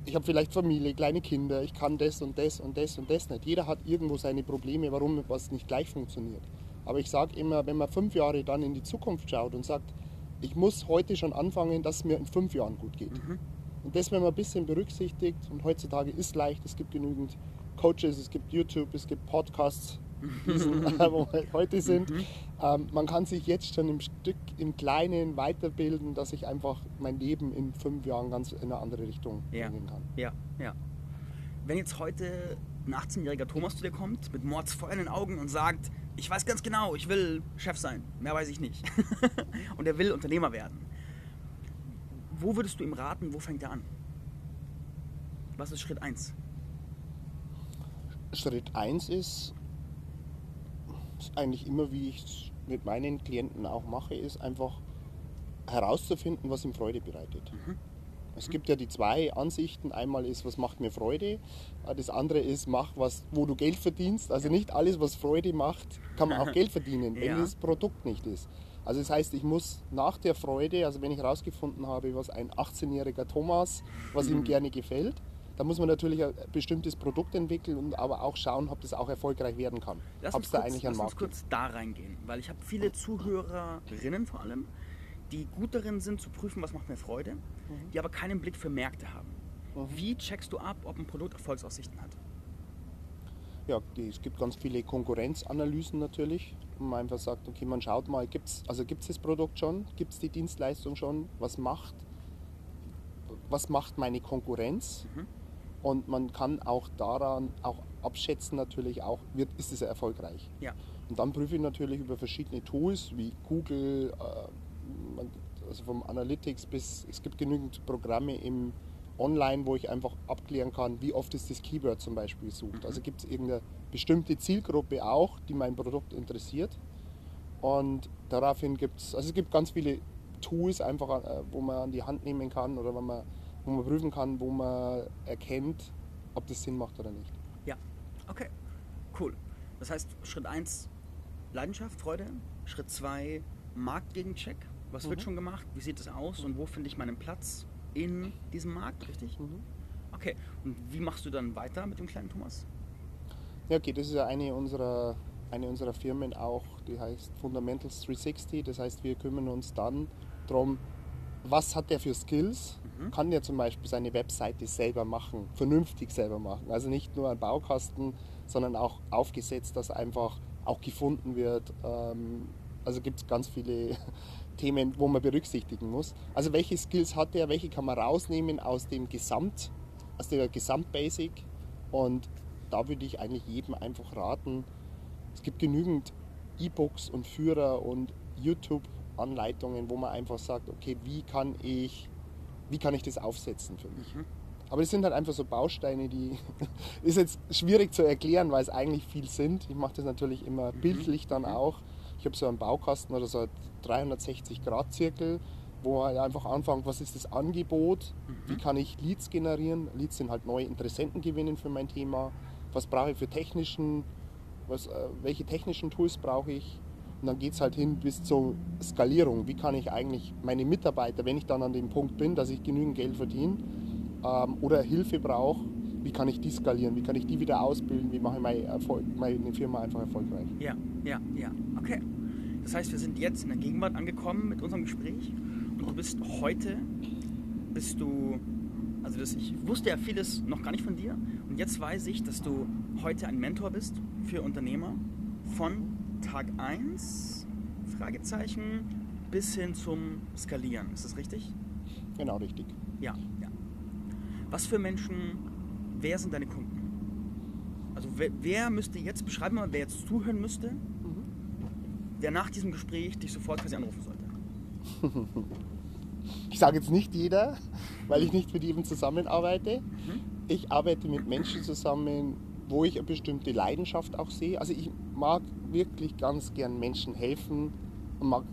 ich habe vielleicht Familie, kleine Kinder, ich kann das und das und das und das nicht. Jeder hat irgendwo seine Probleme, warum etwas nicht gleich funktioniert. Aber ich sage immer, wenn man fünf Jahre dann in die Zukunft schaut und sagt, ich muss heute schon anfangen, dass es mir in fünf Jahren gut geht. Mhm. Und das, wenn man ein bisschen berücksichtigt, und heutzutage ist leicht, es gibt genügend Coaches, es gibt YouTube, es gibt Podcasts, diesen, wo wir heute sind. Mhm. Ähm, man kann sich jetzt schon im Stück, im Kleinen weiterbilden, dass ich einfach mein Leben in fünf Jahren ganz in eine andere Richtung
ja.
bringen kann.
Ja, ja. Wenn jetzt heute ein 18-jähriger Thomas zu dir kommt, mit Mordsfeuer in den Augen und sagt, ich weiß ganz genau, ich will Chef sein. Mehr weiß ich nicht. und er will Unternehmer werden. Wo würdest du ihm raten, wo fängt er an? Was ist Schritt 1?
Schritt 1 ist, ist eigentlich immer, wie ich es mit meinen Klienten auch mache, ist einfach herauszufinden, was ihm Freude bereitet. Mhm. Es gibt ja die zwei Ansichten. Einmal ist, was macht mir Freude. Äh, das andere ist, mach was, wo du Geld verdienst. Also nicht alles, was Freude macht, kann man auch Geld verdienen, wenn ja. das Produkt nicht ist. Also das heißt, ich muss nach der Freude, also wenn ich herausgefunden habe, was ein 18-jähriger Thomas, was ihm mhm. gerne gefällt, dann muss man natürlich ein bestimmtes Produkt entwickeln und aber auch schauen, ob das auch erfolgreich werden kann.
Lass uns, kurz, da lass uns kurz da reingehen, weil ich habe viele Zuhörerinnen vor allem, die gut darin sind zu prüfen, was macht mir Freude, mhm. die aber keinen Blick für Märkte haben. Mhm. Wie checkst du ab, ob ein Produkt Erfolgsaussichten hat?
Ja, es gibt ganz viele Konkurrenzanalysen natürlich, wo man einfach sagt, okay, man schaut mal, gibt es also gibt's das Produkt schon, gibt es die Dienstleistung schon, was macht, was macht meine Konkurrenz? Mhm. Und man kann auch daran auch abschätzen natürlich auch, wird, ist es erfolgreich.
Ja.
Und dann prüfe ich natürlich über verschiedene Tools wie Google, äh, also vom Analytics bis, es gibt genügend Programme im Online, wo ich einfach abklären kann, wie oft ist das Keyword zum Beispiel gesucht. Also gibt es irgendeine bestimmte Zielgruppe auch, die mein Produkt interessiert. Und daraufhin gibt es, also es gibt ganz viele Tools einfach, äh, wo man an die Hand nehmen kann oder wo man, wo man prüfen kann, wo man erkennt, ob das Sinn macht oder nicht.
Ja, okay, cool. Das heißt, Schritt 1 Leidenschaft, Freude. Schritt 2 Marktgegencheck. Was mhm. wird schon gemacht? Wie sieht es aus? Und wo finde ich meinen Platz in diesem Markt? Richtig? Mhm. Okay. Und wie machst du dann weiter mit dem kleinen Thomas?
Ja, okay, das ist ja eine unserer, eine unserer Firmen auch, die heißt Fundamentals 360. Das heißt, wir kümmern uns dann darum, was hat der für Skills? Mhm. Kann der zum Beispiel seine Webseite selber machen, vernünftig selber machen? Also nicht nur ein Baukasten, sondern auch aufgesetzt, dass einfach auch gefunden wird. Ähm, also gibt es ganz viele Themen, wo man berücksichtigen muss. Also welche Skills hat er, welche kann man rausnehmen aus dem Gesamt, aus der Gesamtbasic und da würde ich eigentlich jedem einfach raten, es gibt genügend E-Books und Führer und YouTube-Anleitungen, wo man einfach sagt, okay, wie kann ich, wie kann ich das aufsetzen für mich? Mhm. Aber das sind halt einfach so Bausteine, die ist jetzt schwierig zu erklären, weil es eigentlich viel sind. Ich mache das natürlich immer mhm. bildlich dann mhm. auch. Ich habe so einen Baukasten oder so einen 360-Grad-Zirkel, wo man einfach anfängt, was ist das Angebot, mhm. wie kann ich Leads generieren. Leads sind halt neue Interessenten gewinnen für mein Thema. Was brauche ich für technischen, was, äh, welche technischen Tools brauche ich. Und dann geht es halt hin bis zur Skalierung. Wie kann ich eigentlich meine Mitarbeiter, wenn ich dann an dem Punkt bin, dass ich genügend Geld verdiene, ähm, oder Hilfe brauche, wie kann ich die skalieren, wie kann ich die wieder ausbilden, wie mache ich meine, Erfolg, meine Firma einfach erfolgreich.
Ja, ja, ja, okay. Das heißt, wir sind jetzt in der Gegenwart angekommen mit unserem Gespräch und du bist heute, bist du, also das, ich wusste ja vieles noch gar nicht von dir und jetzt weiß ich, dass du heute ein Mentor bist für Unternehmer von Tag 1, Fragezeichen, bis hin zum Skalieren. Ist das richtig?
Genau, richtig.
Ja, ja. Was für Menschen, wer sind deine Kunden? Also wer, wer müsste jetzt, beschreiben mal, wer jetzt zuhören müsste, mhm. der nach diesem Gespräch dich sofort quasi anrufen sollte?
ich sage jetzt nicht jeder, weil ich nicht mit jedem zusammenarbeite. Mhm. Ich arbeite mit Menschen zusammen, wo ich eine bestimmte Leidenschaft auch sehe. Also ich mag wirklich ganz gern Menschen helfen und mag,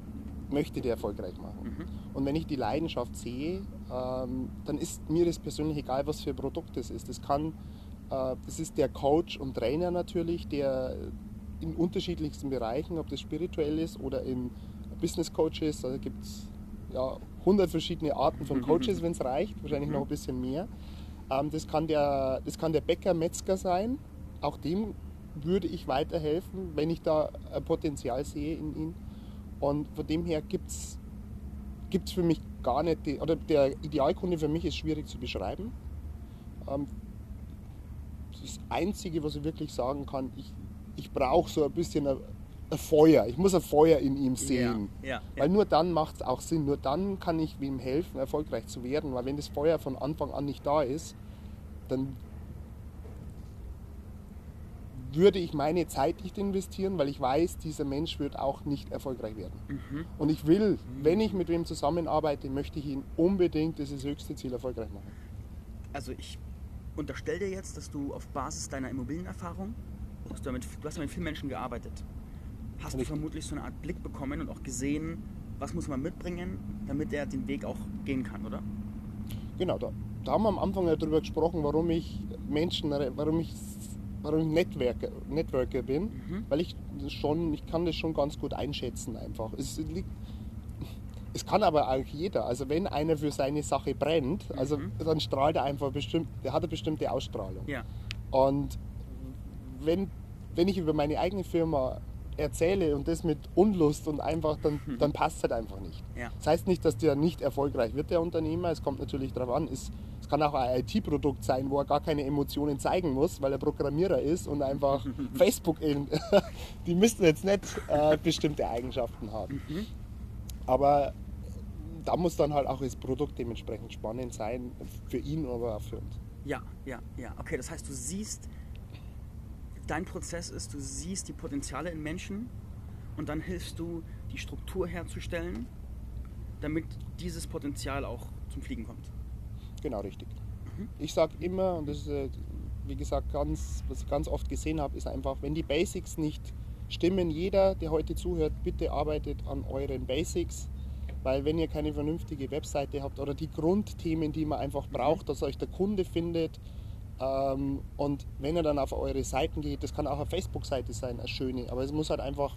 möchte die erfolgreich machen. Mhm. Und wenn ich die Leidenschaft sehe, ähm, dann ist mir das persönlich egal, was für ein Produkt das ist. Das kann, äh, das ist der Coach und Trainer natürlich, der in unterschiedlichsten Bereichen, ob das spirituell ist oder in Business Coaches, da gibt es ja 100 verschiedene Arten von Coaches, wenn es reicht, wahrscheinlich noch ein bisschen mehr. Ähm, das, kann der, das kann der Bäcker, Metzger sein, auch dem würde ich weiterhelfen, wenn ich da ein Potenzial sehe in ihm. Und von dem her es gibt es für mich gar nicht, die, oder der Idealkunde für mich ist schwierig zu beschreiben. Ähm, das Einzige, was ich wirklich sagen kann, ich, ich brauche so ein bisschen ein, ein, Feuer. Ich muss ein Feuer in ihm sehen. Ja, ja, Weil nur dann macht es auch Sinn. Nur dann kann ich ihm helfen, erfolgreich zu werden. Weil wenn das Feuer von Anfang an nicht da ist, dann würde ich meine Zeit nicht investieren, weil ich weiß, dieser Mensch wird auch nicht erfolgreich werden. Mhm. Und ich will, mhm. wenn ich mit wem zusammenarbeite, möchte ich ihn unbedingt dieses höchste Ziel erfolgreich machen.
Also ich unterstelle dir jetzt, dass du auf Basis deiner Immobilienerfahrung, du hast, damit, du hast ja mit vielen Menschen gearbeitet, hast Richtig. du vermutlich so eine Art Blick bekommen und auch gesehen, was muss man mitbringen, damit er den Weg auch gehen kann, oder?
Genau, da, da haben wir am Anfang ja darüber gesprochen, warum ich Menschen, warum ich warum ich Networker, Networker bin, mhm. weil ich schon, ich kann das schon ganz gut einschätzen einfach. Es liegt, es kann aber auch jeder. Also wenn einer für seine Sache brennt, also mhm. dann strahlt er einfach bestimmt, der hat eine bestimmte Ausstrahlung.
Ja.
Und wenn, wenn ich über meine eigene Firma erzähle und das mit Unlust und einfach, dann, mhm. dann passt es halt einfach nicht.
Ja.
Das heißt nicht, dass der nicht erfolgreich wird, der Unternehmer. Es kommt natürlich darauf an, ist, es kann auch ein IT-Produkt sein, wo er gar keine Emotionen zeigen muss, weil er Programmierer ist und einfach Facebook in. die müssten jetzt nicht äh, bestimmte Eigenschaften haben. Mhm. Aber da muss dann halt auch das Produkt dementsprechend spannend sein, für ihn, aber auch für uns.
Ja, ja, ja. Okay, das heißt, du siehst dein Prozess ist, du siehst die Potenziale in Menschen und dann hilfst du, die Struktur herzustellen, damit dieses Potenzial auch zum Fliegen kommt.
Genau, richtig. Mhm. Ich sage immer, und das ist, äh, wie gesagt, ganz, was ich ganz oft gesehen habe, ist einfach, wenn die Basics nicht stimmen, jeder, der heute zuhört, bitte arbeitet an euren Basics. Weil wenn ihr keine vernünftige Webseite habt oder die Grundthemen, die man einfach braucht, mhm. dass euch der Kunde findet, ähm, und wenn er dann auf eure Seiten geht, das kann auch eine Facebook-Seite sein, eine schöne, aber es muss halt einfach,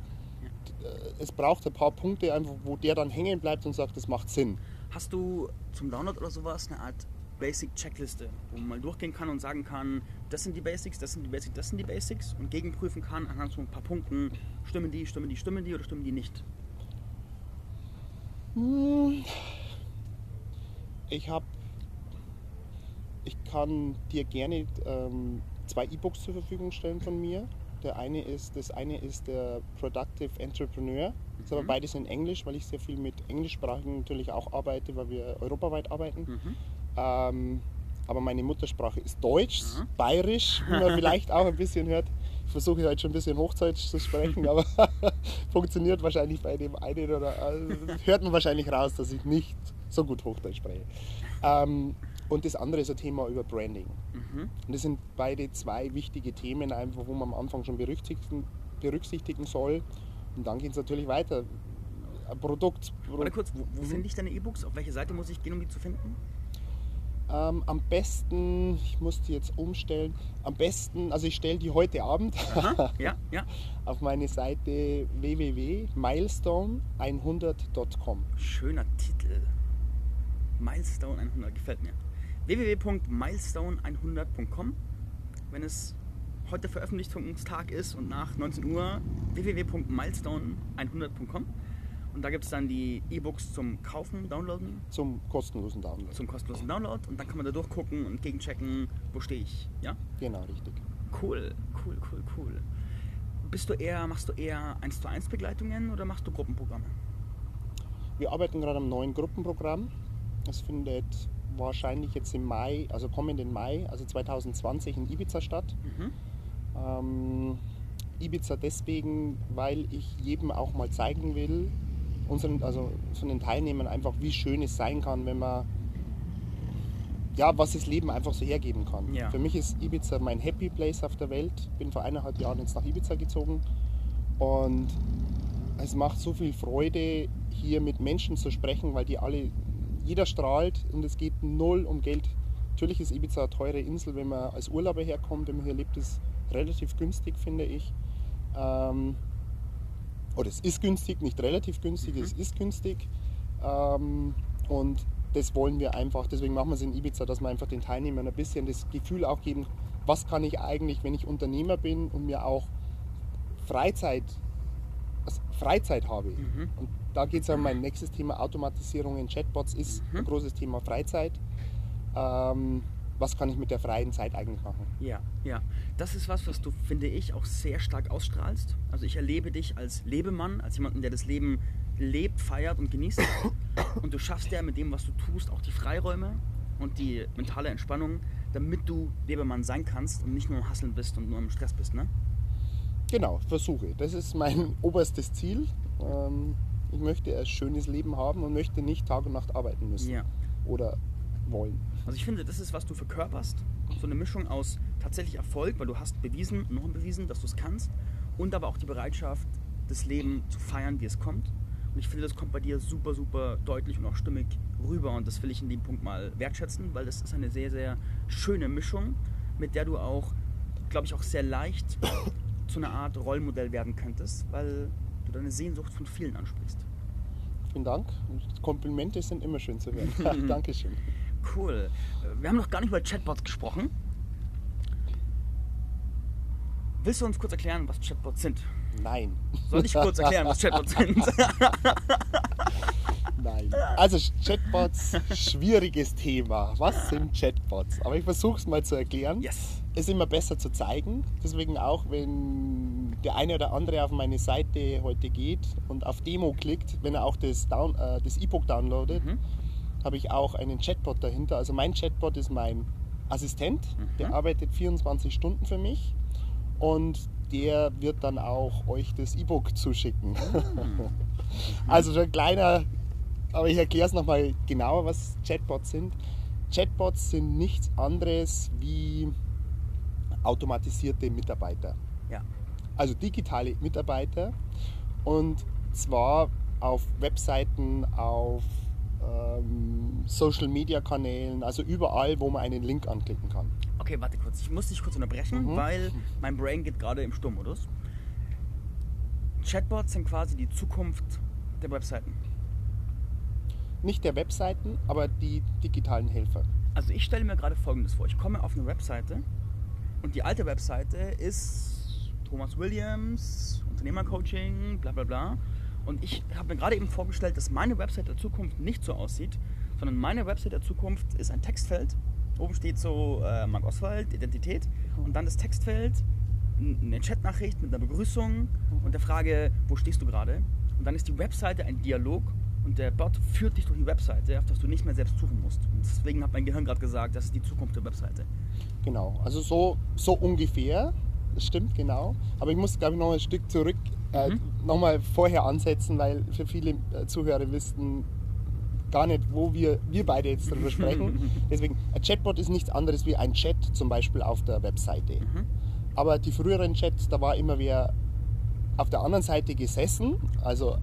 äh, es braucht ein paar Punkte, einfach, wo der dann hängen bleibt und sagt, das macht Sinn.
Hast du zum Download oder sowas eine Art Basic-Checkliste, wo man mal durchgehen kann und sagen kann, das sind die Basics, das sind die Basics, das sind die Basics und gegenprüfen kann anhand von ein paar Punkten, stimmen die, stimmen die, stimmen die oder stimmen die nicht?
Hm. Ich habe ich kann dir gerne ähm, zwei E-Books zur Verfügung stellen von mir. Der eine ist, das eine ist der Productive Entrepreneur. Das ist aber mhm. beides in Englisch, weil ich sehr viel mit Englischsprachigen natürlich auch arbeite, weil wir europaweit arbeiten. Mhm. Ähm, aber meine Muttersprache ist Deutsch,
Mhm.
Bayerisch, wie man vielleicht auch ein bisschen hört. Ich versuche heute schon ein bisschen Hochdeutsch zu sprechen, aber funktioniert wahrscheinlich bei dem einen oder also hört man wahrscheinlich raus, dass ich nicht so gut Hochdeutsch spreche. Ähm, und das andere ist ein Thema über Branding.
Mhm.
Und das sind beide zwei wichtige Themen, einfach, wo man am Anfang schon berücksichtigen, berücksichtigen soll. Und dann geht es natürlich weiter. Ein Produkt.
Warte kurz, wo, wo finde ich deine E-Books? Auf welche Seite muss ich gehen, um die zu finden?
Ähm, am besten, ich muss die jetzt umstellen, am besten, also ich stelle die heute Abend
Aha, ja, ja.
auf meine Seite www.milestone100.com.
Schöner Titel. Milestone 100, gefällt mir. www.milestone100.com Wenn es heute Veröffentlichungstag ist und nach 19 Uhr www.milestone100.com und da gibt es dann die E-Books zum Kaufen, Downloaden,
Zum kostenlosen Download.
zum kostenlosen Download und dann kann man da durchgucken und gegenchecken, wo stehe ich. Ja?
Genau, richtig.
Cool, cool, cool, cool. Bist du eher, machst du eher 1 zu 1 Begleitungen oder machst du Gruppenprogramme?
Wir arbeiten gerade am neuen Gruppenprogramm. Es findet wahrscheinlich jetzt im Mai, also kommenden Mai, also 2020 in Ibiza statt.
Mhm.
Ähm, Ibiza deswegen, weil ich jedem auch mal zeigen will, unseren, also von den Teilnehmern einfach, wie schön es sein kann, wenn man ja, was das Leben einfach so hergeben kann.
Ja.
Für mich ist Ibiza mein Happy Place auf der Welt. Bin vor eineinhalb Jahren jetzt nach Ibiza gezogen und es macht so viel Freude, hier mit Menschen zu sprechen, weil die alle, jeder strahlt und es geht null um Geld. Natürlich ist Ibiza eine teure Insel, wenn man als Urlauber herkommt, wenn man hier lebt, ist relativ günstig, finde ich. Ähm, oder es ist günstig, nicht relativ günstig,
Mhm.
es ist günstig. Ähm, und das wollen wir einfach, deswegen machen wir es in Ibiza, dass wir einfach den Teilnehmern ein bisschen das Gefühl auch geben, was kann ich eigentlich, wenn ich Unternehmer bin und mir auch Freizeit, Freizeit habe.
Mhm.
Und da geht es um mein nächstes Thema, Automatisierung in Chatbots ist
Mhm.
ein großes Thema Freizeit. Ähm, was kann ich mit der freien Zeit eigentlich machen?
Ja, ja. Das ist was, was du, finde ich, auch sehr stark ausstrahlst. Also ich erlebe dich als Lebemann, als jemanden, der das Leben lebt, feiert und genießt. Und du schaffst ja mit dem, was du tust, auch die Freiräume und die mentale Entspannung, damit du Lebemann sein kannst und nicht nur im Hasseln bist und nur im Stress bist, ne?
Genau, versuche. Das ist mein oberstes Ziel. Ähm, ich möchte ein schönes Leben haben und möchte nicht Tag und Nacht arbeiten müssen.
Ja.
Oder wollen.
Also ich finde, das ist, was du verkörperst. So eine Mischung aus tatsächlich Erfolg, weil du hast bewiesen, noch bewiesen, dass du es kannst. Und aber auch die Bereitschaft, das Leben zu feiern, wie es kommt. Und ich finde, das kommt bei dir super, super deutlich und auch stimmig rüber. Und das will ich in dem Punkt mal wertschätzen, weil das ist eine sehr, sehr schöne Mischung, mit der du auch, glaube ich, auch sehr leicht zu einer Art Rollmodell werden könntest, weil du deine Sehnsucht von vielen ansprichst.
Vielen Dank. Komplimente sind immer schön zu hören. Dankeschön.
Cool. Äh, Wir haben noch gar nicht über Chatbots gesprochen. Willst du uns kurz erklären, was Chatbots sind?
Nein.
Soll ich kurz erklären, was Chatbots sind?
Nein. Also Chatbots, schwieriges Thema. Was sind Chatbots? Aber ich versuche es mal zu erklären.
yes.
Ist immer besser zu zeigen. Deswegen auch, wenn der eine oder andere auf meine Seite heute geht und auf Demo klickt, wenn er auch das, Down, äh, das E-Book downloadet,
Mhm.
habe ich auch einen Chatbot dahinter. Also mein Chatbot ist mein Assistent, der
Mhm.
arbeitet 24 Stunden für mich und der wird dann auch euch das E-Book zuschicken.
Mhm.
also schon ein kleiner, aber ich erkläre es nochmal genauer, was Chatbots sind. Chatbots sind nichts anderes wie automatisierte Mitarbeiter.
Ja.
Also digitale Mitarbeiter und zwar auf Webseiten, auf ähm, Social Media Kanälen, also überall, wo man einen Link anklicken kann.
Okay, warte kurz. Ich muss dich kurz unterbrechen,
Mhm.
weil mein Brain geht gerade im Sturmmodus. Chatbots sind quasi die Zukunft der Webseiten.
Nicht der Webseiten, aber die digitalen Helfer.
Also ich stelle mir gerade Folgendes vor. Ich komme auf eine Webseite und die alte Webseite ist Thomas Williams, Unternehmercoaching, bla bla bla. Und ich habe mir gerade eben vorgestellt, dass meine Website der Zukunft nicht so aussieht, sondern meine Website der Zukunft ist ein Textfeld. Oben steht so äh, Marc Oswald, Identität. Und dann das Textfeld, eine Chatnachricht mit einer Begrüßung und der Frage, wo stehst du gerade? Und dann ist die Webseite ein Dialog und der Bot führt dich durch die Webseite, auf das du nicht mehr selbst suchen musst. Und deswegen hat mein Gehirn gerade gesagt, das ist die Zukunft der Webseite.
Genau, also so, so ungefähr, das stimmt genau. Aber ich muss, glaube ich, noch ein Stück zurück, äh,
Mhm.
nochmal vorher ansetzen, weil für viele äh, Zuhörer wissen gar nicht, wo wir, wir beide jetzt darüber sprechen. Deswegen, ein Chatbot ist nichts anderes wie ein Chat zum Beispiel auf der Webseite.
Mhm.
Aber die früheren Chats, da war immer wer auf der anderen Seite gesessen. Also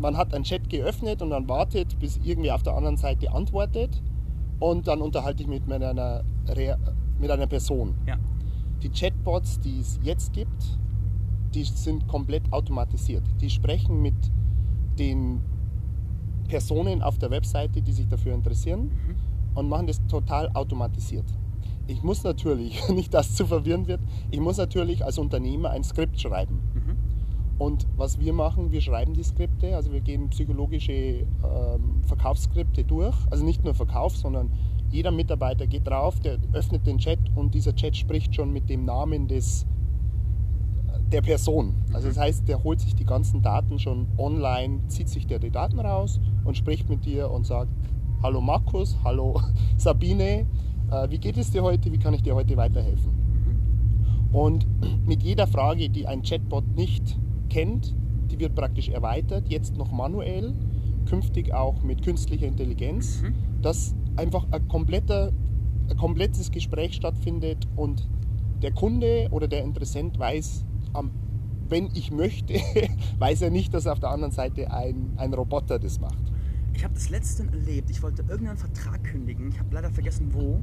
man hat einen Chat geöffnet und dann wartet, bis irgendwer auf der anderen Seite antwortet. Und dann unterhalte ich mich mit einer, mit einer Person.
Ja.
Die Chatbots, die es jetzt gibt, die sind komplett automatisiert. Die sprechen mit den Personen auf der Webseite, die sich dafür interessieren und machen das total automatisiert. Ich muss natürlich, nicht dass zu verwirren wird, ich muss natürlich als Unternehmer ein Skript schreiben.
Mhm.
Und was wir machen, wir schreiben die Skripte, also wir gehen psychologische ähm, Verkaufsskripte durch. Also nicht nur Verkauf, sondern jeder Mitarbeiter geht drauf, der öffnet den Chat und dieser Chat spricht schon mit dem Namen des, der Person. Also das heißt, der holt sich die ganzen Daten schon online, zieht sich der die Daten raus und spricht mit dir und sagt, hallo Markus, hallo Sabine, äh, wie geht es dir heute, wie kann ich dir heute weiterhelfen? Und mit jeder Frage, die ein Chatbot nicht kennt, die wird praktisch erweitert, jetzt noch manuell, künftig auch mit künstlicher Intelligenz,
Mhm.
dass einfach ein, kompletter, ein komplettes Gespräch stattfindet und der Kunde oder der Interessent weiß, wenn ich möchte, weiß er nicht, dass auf der anderen Seite ein, ein Roboter das macht.
Ich habe das letzte erlebt. Ich wollte irgendeinen Vertrag kündigen. Ich habe leider vergessen, wo.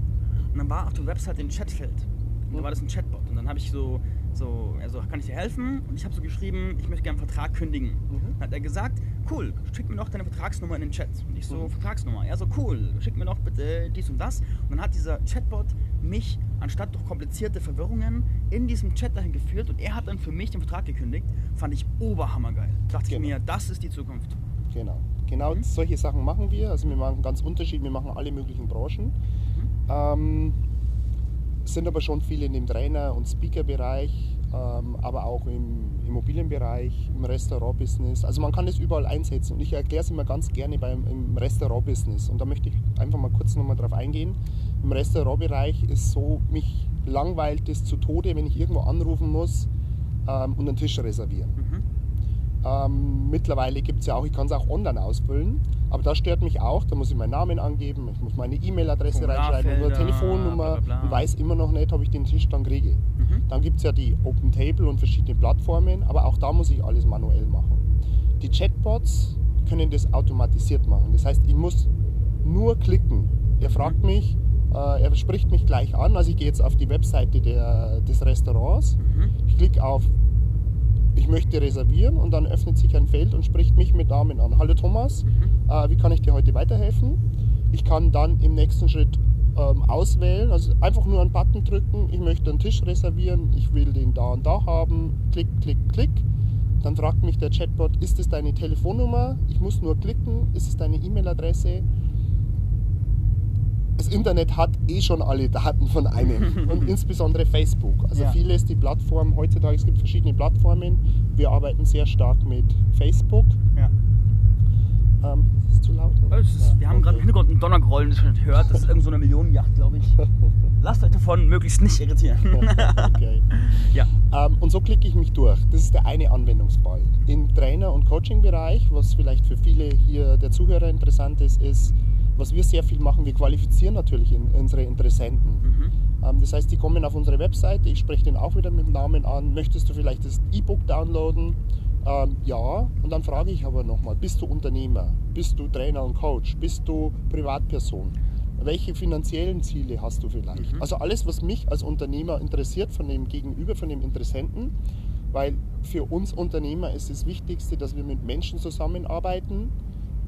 Und dann war auf der Website ein Chatfeld. Und da war das ein Chatbot. Und dann habe ich so, so, also kann ich dir helfen? Und ich habe so geschrieben, ich möchte gerne einen Vertrag kündigen. Dann hat er gesagt, cool, schick mir doch deine Vertragsnummer in den Chat. Und ich so, Vertragsnummer. Er so, cool, schick mir doch bitte dies und das. Und dann hat dieser Chatbot mich, anstatt durch komplizierte Verwirrungen, in diesem Chat dahin geführt. Und er hat dann für mich den Vertrag gekündigt. Fand ich oberhammergeil. Dachte
Genau.
ich mir, das ist die Zukunft.
Genau. Genau solche Sachen machen wir. Also wir machen ganz unterschiedlich, wir machen alle möglichen Branchen. Ähm, sind aber schon viele in dem Trainer- und Speaker-Bereich, ähm, aber auch im Immobilienbereich, im Restaurant-Business. Also man kann das überall einsetzen und ich erkläre es immer ganz gerne beim im Restaurant-Business. Und da möchte ich einfach mal kurz nochmal drauf eingehen. Im Restaurantbereich ist so, mich langweilt es zu Tode, wenn ich irgendwo anrufen muss ähm, und einen Tisch reservieren.
Mhm.
Ähm, mittlerweile gibt es ja auch, ich kann es auch online ausfüllen, aber das stört mich auch. Da muss ich meinen Namen angeben, ich muss meine E-Mail-Adresse reinschreiben oder
Formularfelder,
Telefonnummer
bla, bla, bla.
und weiß immer noch nicht, ob ich den Tisch dann kriege.
Mhm.
Dann gibt es ja die Open Table und verschiedene Plattformen, aber auch da muss ich alles manuell machen. Die Chatbots können das automatisiert machen. Das heißt, ich muss nur klicken. Er fragt mich, äh, er spricht mich gleich an. Also ich gehe jetzt auf die Webseite der, des Restaurants.
Mhm.
Ich klicke auf ich möchte reservieren und dann öffnet sich ein Feld und spricht mich mit Namen an. Hallo Thomas, äh, wie kann ich dir heute weiterhelfen? Ich kann dann im nächsten Schritt ähm, auswählen, also einfach nur einen Button drücken, ich möchte einen Tisch reservieren, ich will den da und da haben, klick, klick, klick. Dann fragt mich der Chatbot, ist es deine Telefonnummer? Ich muss nur klicken, ist es deine E-Mail-Adresse? Das Internet hat eh schon alle Daten von einem und insbesondere Facebook. Also
Ja.
viele ist die Plattform, heutzutage es gibt verschiedene Plattformen. Wir arbeiten sehr stark mit Facebook.
Ja.
Ähm, ist es zu laut?
Es ist,
Ja,
wir haben gerade im
okay.
Hintergrund einen Donnergrollen, das nicht hört. Das ist irgend so eine Millionenjacht, glaube ich. Lasst euch davon möglichst nicht irritieren.
okay.
ja.
Ähm, und so klicke ich mich durch. Das ist der eine Anwendungsfall. Im Trainer- und Coaching-Bereich, was vielleicht für viele hier der Zuhörer interessant ist, ist, was wir sehr viel machen, wir qualifizieren natürlich in, unsere Interessenten.
Mhm.
Ähm, das heißt, die kommen auf unsere Webseite, ich spreche den auch wieder mit dem Namen an. Möchtest du vielleicht das E-Book downloaden? Ähm, ja, und dann frage ich aber nochmal, bist du Unternehmer? Bist du Trainer und Coach? Bist du Privatperson? Welche finanziellen Ziele hast du vielleicht?
Mhm.
Also alles, was mich als Unternehmer interessiert von dem Gegenüber, von dem Interessenten, weil für uns Unternehmer ist das Wichtigste, dass wir mit Menschen zusammenarbeiten,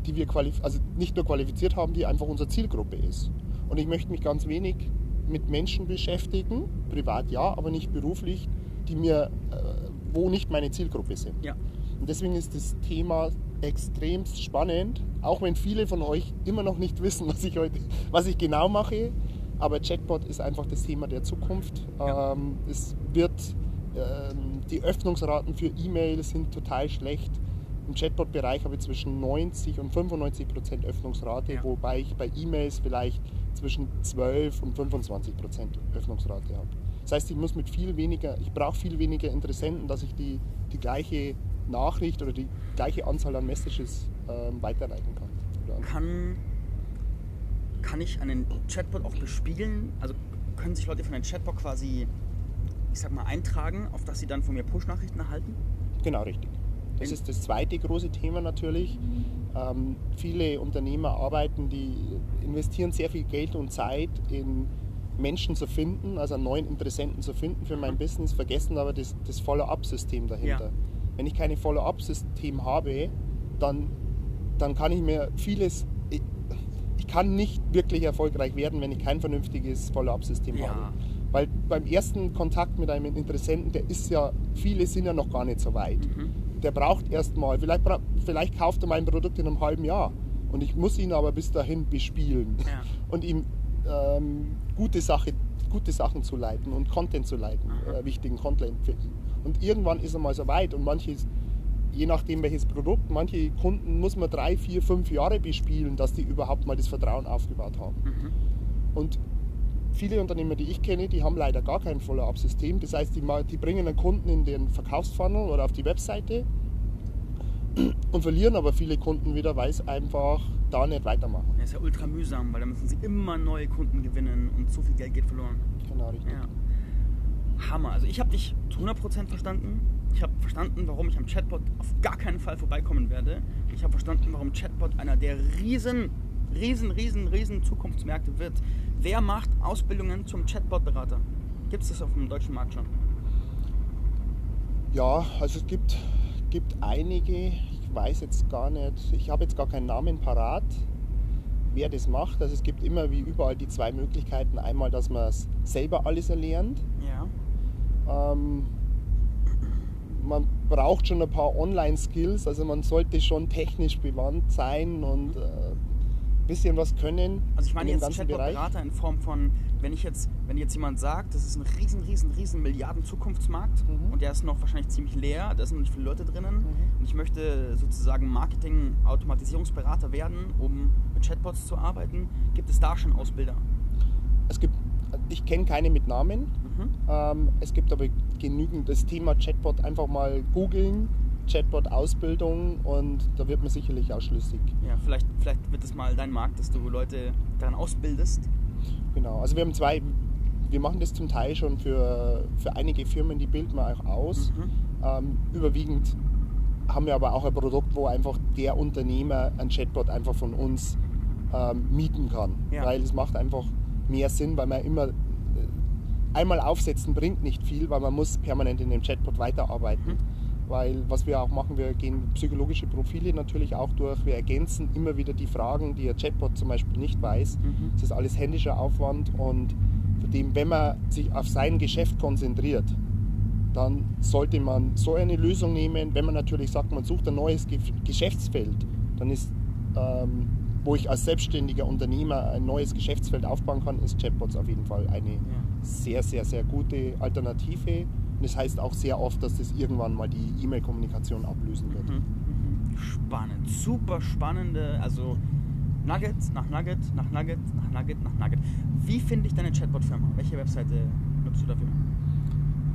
die wir also nicht nur qualifiziert haben, die einfach unsere Zielgruppe ist. Und ich möchte mich ganz wenig mit Menschen beschäftigen, privat ja, aber nicht beruflich, die mir, äh, wo nicht meine Zielgruppe sind.
Ja.
Und deswegen ist das Thema extrem spannend, auch wenn viele von euch immer noch nicht wissen, was ich heute, was ich genau mache. Aber Chatbot ist einfach das Thema der Zukunft.
Ja.
Ähm, es wird, ähm, die Öffnungsraten für E-Mail sind total schlecht. Im Chatbot-Bereich habe ich zwischen 90 und 95 Prozent Öffnungsrate,
Ja.
wobei ich bei E-Mails vielleicht zwischen 12 und 25 Prozent Öffnungsrate habe. Das heißt, ich muss mit viel weniger, ich brauche viel weniger Interessenten, dass ich die, die gleiche Nachricht oder die gleiche Anzahl an Messages ähm, weiterleiten kann.
Kann, kann ich einen Chatbot auch bespielen? Also können sich Leute von einem Chatbot quasi, ich sag mal, eintragen, auf dass sie dann von mir Push-Nachrichten erhalten?
Genau, richtig. Das ist das zweite große Thema natürlich. Ähm, viele Unternehmer arbeiten, die investieren sehr viel Geld und Zeit in Menschen zu finden, also einen neuen Interessenten zu finden für mein Business, vergessen aber das, das Follow-up-System dahinter.
Ja.
Wenn ich keine Follow-up-System habe, dann, dann kann ich mir vieles. Ich, ich kann nicht wirklich erfolgreich werden, wenn ich kein vernünftiges Follow-up-System
Ja.
habe. Weil beim ersten Kontakt mit einem Interessenten, der ist ja, viele sind ja noch gar nicht so weit.
Mhm.
Der braucht erstmal, vielleicht, vielleicht kauft er mein Produkt in einem halben Jahr. Und ich muss ihn aber bis dahin bespielen
Ja.
und ihm ähm, gute, Sache, gute Sachen zu leiten und Content zu leiten, äh, wichtigen Content finden. Und irgendwann ist er mal so weit und manches, je nachdem welches Produkt, manche Kunden muss man drei, vier, fünf Jahre bespielen, dass die überhaupt mal das Vertrauen aufgebaut haben.
Mhm.
Und viele Unternehmer, die ich kenne, die haben leider gar kein Follow-up-System. Das heißt, die, die bringen einen Kunden in den Verkaufsfunnel oder auf die Webseite und verlieren aber viele Kunden wieder, weil es einfach da nicht weitermachen.
Das ist ja ultra mühsam, weil da müssen sie immer neue Kunden gewinnen und so viel Geld geht verloren.
Genau, richtig.
Ja. Hammer. Also ich habe dich zu 100% verstanden. Ich habe verstanden, warum ich am Chatbot auf gar keinen Fall vorbeikommen werde. Ich habe verstanden, warum Chatbot einer der riesen, riesen, riesen, riesen Zukunftsmärkte wird. Wer macht Ausbildungen zum Chatbot-Berater? Gibt es das auf dem deutschen Markt schon?
Ja, also es gibt, gibt einige, ich weiß jetzt gar nicht, ich habe jetzt gar keinen Namen parat, wer das macht. Also es gibt immer wie überall die zwei Möglichkeiten. Einmal, dass man es selber alles erlernt.
Ja.
Ähm, man braucht schon ein paar Online-Skills, also man sollte schon technisch bewandt sein und äh, bisschen was können.
Also ich meine
in
jetzt. Chatbot-Berater in Form von, wenn ich jetzt, wenn jetzt jemand sagt, das ist ein riesen, riesen, riesen Milliarden-Zukunftsmarkt
Mhm.
und der ist noch wahrscheinlich ziemlich leer, da sind noch nicht viele Leute drinnen
Mhm.
und ich möchte sozusagen Marketing-Automatisierungsberater werden, um mit Chatbots zu arbeiten, gibt es da schon Ausbilder?
Es gibt, ich kenne keine mit Namen.
Mhm.
Ähm, es gibt aber genügend das Thema Chatbot einfach mal googeln, Chatbot-Ausbildung und da wird man sicherlich auch schlüssig.
Ja, vielleicht, vielleicht wird es mal dein Markt, dass du Leute daran ausbildest.
Genau, also wir haben zwei, wir machen das zum Teil schon für, für einige Firmen, die bilden wir auch aus.
Mhm.
Ähm, überwiegend haben wir aber auch ein Produkt, wo einfach der Unternehmer ein Chatbot einfach von uns ähm, mieten kann.
Ja.
Weil es macht einfach mehr Sinn, weil man immer äh, einmal aufsetzen bringt nicht viel, weil man muss permanent in dem Chatbot weiterarbeiten.
Mhm.
Weil was wir auch machen, wir gehen psychologische Profile natürlich auch durch. Wir ergänzen immer wieder die Fragen, die ein Chatbot zum Beispiel nicht weiß.
Mhm.
Das ist alles händischer Aufwand und von dem, wenn man sich auf sein Geschäft konzentriert, dann sollte man so eine Lösung nehmen. Wenn man natürlich sagt, man sucht ein neues Ge Geschäftsfeld, dann ist, ähm, wo ich als selbstständiger Unternehmer ein neues Geschäftsfeld aufbauen kann, ist Chatbots auf jeden Fall eine
Ja.
sehr, sehr, sehr gute Alternative. Und das heißt auch sehr oft, dass das irgendwann mal die E-Mail-Kommunikation ablösen wird.
Mhm. Mhm. Spannend, super spannende, also Nugget nach Nugget nach Nugget nach Nugget nach Nugget. Wie finde ich deine Chatbot-Firma? Welche Webseite nutzt du dafür?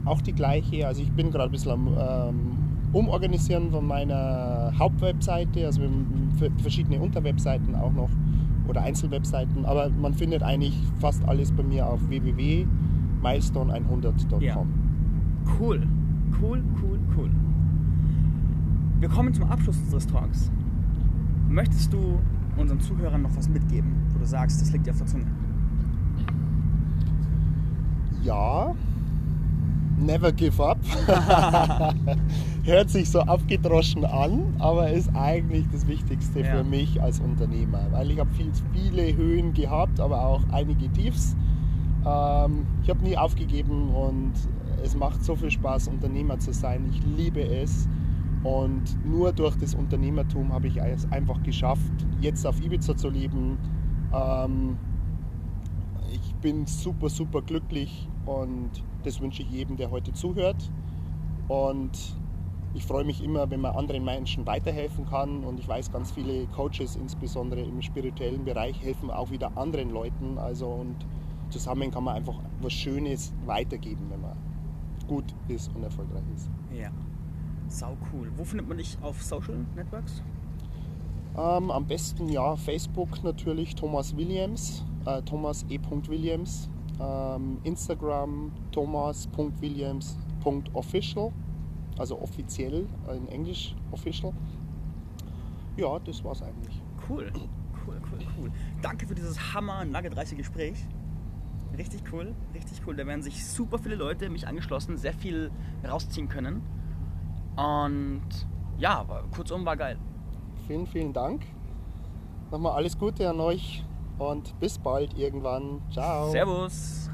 Auch die gleiche, also ich bin gerade ein bisschen am ähm, Umorganisieren von meiner Hauptwebseite, also wir haben verschiedene Unterwebseiten auch noch oder Einzelwebseiten, aber man findet eigentlich fast alles bei mir auf www.milestone100.com.
Ja. Cool, cool, cool, cool. Wir kommen zum Abschluss unseres Talks. Möchtest du unseren Zuhörern noch was mitgeben, wo du sagst, das liegt dir auf der Zunge?
Ja, never give up. Hört sich so abgedroschen an, aber ist eigentlich das Wichtigste
Ja.
für mich als Unternehmer, weil ich habe viel, viele Höhen gehabt, aber auch einige Tiefs. Ähm, ich habe nie aufgegeben und es macht so viel Spaß, Unternehmer zu sein. Ich liebe es. Und nur durch das Unternehmertum habe ich es einfach geschafft, jetzt auf Ibiza zu leben. Ähm, ich bin super, super glücklich und das wünsche ich jedem, der heute zuhört. Und ich freue mich immer, wenn man anderen Menschen weiterhelfen kann und ich weiß, ganz viele Coaches, insbesondere im spirituellen Bereich, helfen auch wieder anderen Leuten. Also und zusammen kann man einfach was Schönes weitergeben, wenn man gut ist und erfolgreich ist.
Ja, sau cool. Wo findet man dich auf Social Networks?
Ähm, am besten ja Facebook natürlich Thomas Williams, äh, Thomas E. Williams, ähm, Instagram thomas.williams.official also offiziell, in Englisch official. Ja, das war's eigentlich.
Cool, cool, cool, cool. Danke für dieses hammer nuggetreiche Gespräch. Richtig cool, richtig cool. Da werden sich super viele Leute, mich angeschlossen, sehr viel rausziehen können. Und ja, kurzum war geil.
Vielen, vielen Dank. Nochmal alles Gute an euch und bis bald irgendwann. Ciao.
Servus.